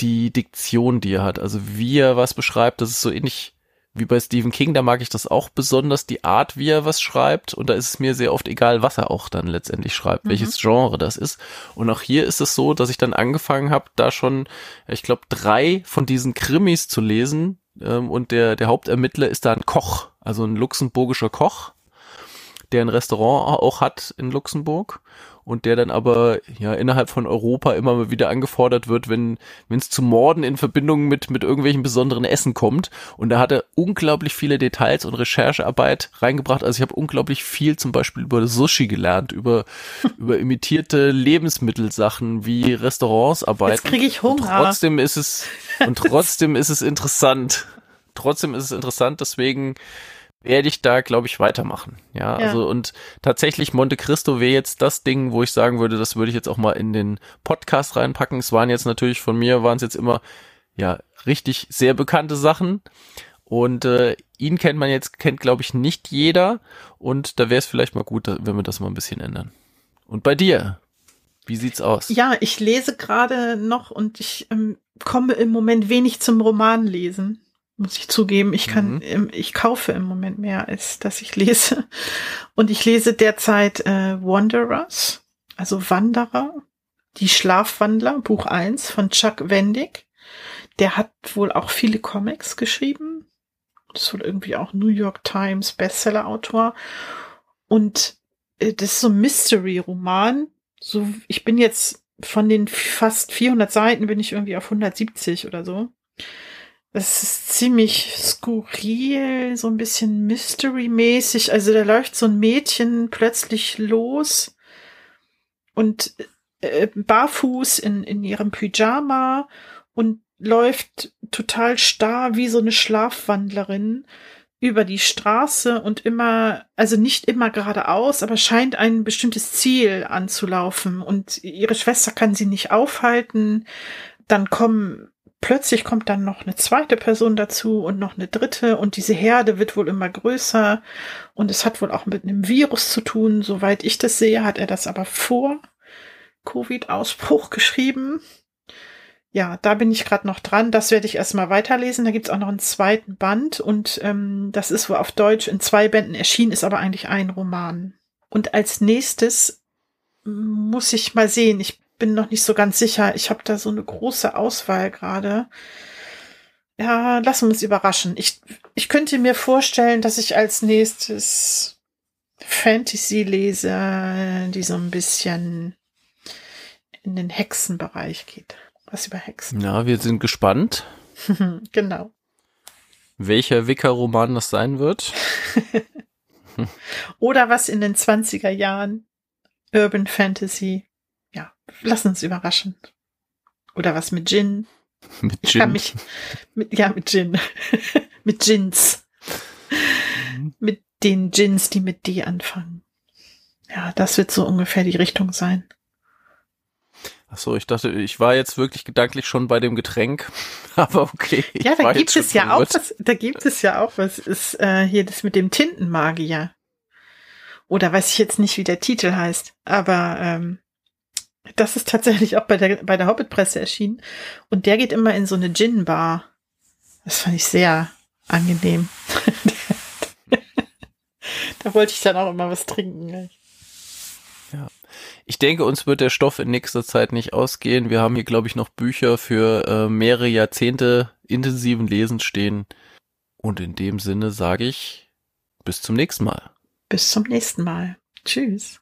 die Diktion, die er hat. Also wie er was beschreibt, das ist so ähnlich wie bei Stephen King, da mag ich das auch besonders, die Art, wie er was schreibt. Und da ist es mir sehr oft egal, was er auch dann letztendlich schreibt, Mhm. welches Genre das ist. Und auch hier ist es so, dass ich dann angefangen habe, da schon, ich glaube, drei von diesen Krimis zu lesen. Ähm, und der, der Hauptermittler ist da ein Koch, also ein luxemburgischer Koch, der ein Restaurant auch hat in Luxemburg und der dann aber ja innerhalb von Europa immer mal wieder angefordert wird, wenn wenn es zu Morden in Verbindung mit mit irgendwelchen besonderen Essen kommt und da hat er unglaublich viele Details und Recherchearbeit reingebracht. Also ich habe unglaublich viel zum Beispiel über Sushi gelernt, über über imitierte Lebensmittelsachen wie Restaurants arbeiten. Jetzt kriege ich Und Hunger. trotzdem ist es und trotzdem ist es interessant. Trotzdem ist es interessant, deswegen werde ich da, glaube ich, weitermachen. Ja, Ja. also und tatsächlich Monte Cristo wäre jetzt das Ding, wo ich sagen würde, das würde ich jetzt auch mal in den Podcast reinpacken. Es waren jetzt natürlich von mir, waren es jetzt immer ja richtig sehr bekannte Sachen. Und äh, ihn kennt man jetzt, kennt glaube ich nicht jeder. Und da wäre es vielleicht mal gut, wenn wir das mal ein bisschen ändern. Und bei dir, wie sieht's aus? Ja, ich lese gerade noch und ich ähm, komme im Moment wenig zum Romanlesen, muss ich zugeben. Ich kann, Mhm. ich kaufe im Moment mehr, als dass ich lese. Und ich lese derzeit äh, Wanderers, also Wanderer, die Schlafwandler, Buch 1 von Chuck Wendig. Der hat wohl auch viele Comics geschrieben. Das ist wohl irgendwie auch New York Times Bestseller-Autor. Und äh, das ist so ein Mystery-Roman. So, ich bin jetzt von den fast 400 Seiten bin ich irgendwie auf 170 oder so. Das ist ziemlich skurril, so ein bisschen Mystery-mäßig. Also da läuft so ein Mädchen plötzlich los und äh, barfuß in, in ihrem Pyjama und läuft total starr wie so eine Schlafwandlerin über die Straße und immer, also nicht immer geradeaus, aber scheint ein bestimmtes Ziel anzulaufen und ihre Schwester kann sie nicht aufhalten. Dann kommen, plötzlich kommt dann noch eine zweite Person dazu und noch eine dritte und diese Herde wird wohl immer größer und es hat wohl auch mit einem Virus zu tun. Soweit ich das sehe, hat er das aber vor Covid-Ausbruch geschrieben. Ja, da bin ich gerade noch dran. Das werde ich erstmal weiterlesen. Da gibt's auch noch einen zweiten Band und ähm, das ist wohl auf Deutsch in zwei Bänden erschienen, ist aber eigentlich ein Roman. Und als nächstes muss ich mal sehen. Ich bin noch nicht so ganz sicher. Ich habe da so eine große Auswahl gerade. Ja, lassen wir uns überraschen. Ich, ich könnte mir vorstellen, dass ich als nächstes Fantasy lese, die so ein bisschen in den Hexenbereich geht. Was über Hexen. Ja, wir sind gespannt, genau. welcher Wicker-Roman das sein wird. Oder was in den 20er Jahren. Urban Fantasy. Ja, lass uns überraschen. Oder was mit Gin. Mit Ich kann Jin. mich, mit, ja, mit Gin. mit Gins. Mhm. Mit den Gins, die mit D anfangen. Ja, das wird so ungefähr die Richtung sein. Ach so, ich dachte, ich war jetzt wirklich gedanklich schon bei dem Getränk, aber okay. Ja, da gibt es ja auch was, da gibt es ja auch was, ist äh, hier das mit dem Tintenmagier. Oder weiß ich jetzt nicht, wie der Titel heißt, aber ähm, das ist tatsächlich auch bei der, bei der Hobbit-Presse erschienen. Und der geht immer in so eine Gin-Bar. Das fand ich sehr angenehm. da wollte ich dann auch immer was trinken. Ja. Ich denke, uns wird der Stoff in nächster Zeit nicht ausgehen. Wir haben hier, glaube ich, noch Bücher für äh, mehrere Jahrzehnte intensiven Lesens stehen. Und in dem Sinne sage ich bis zum nächsten Mal. Bis zum nächsten Mal. Tschüss.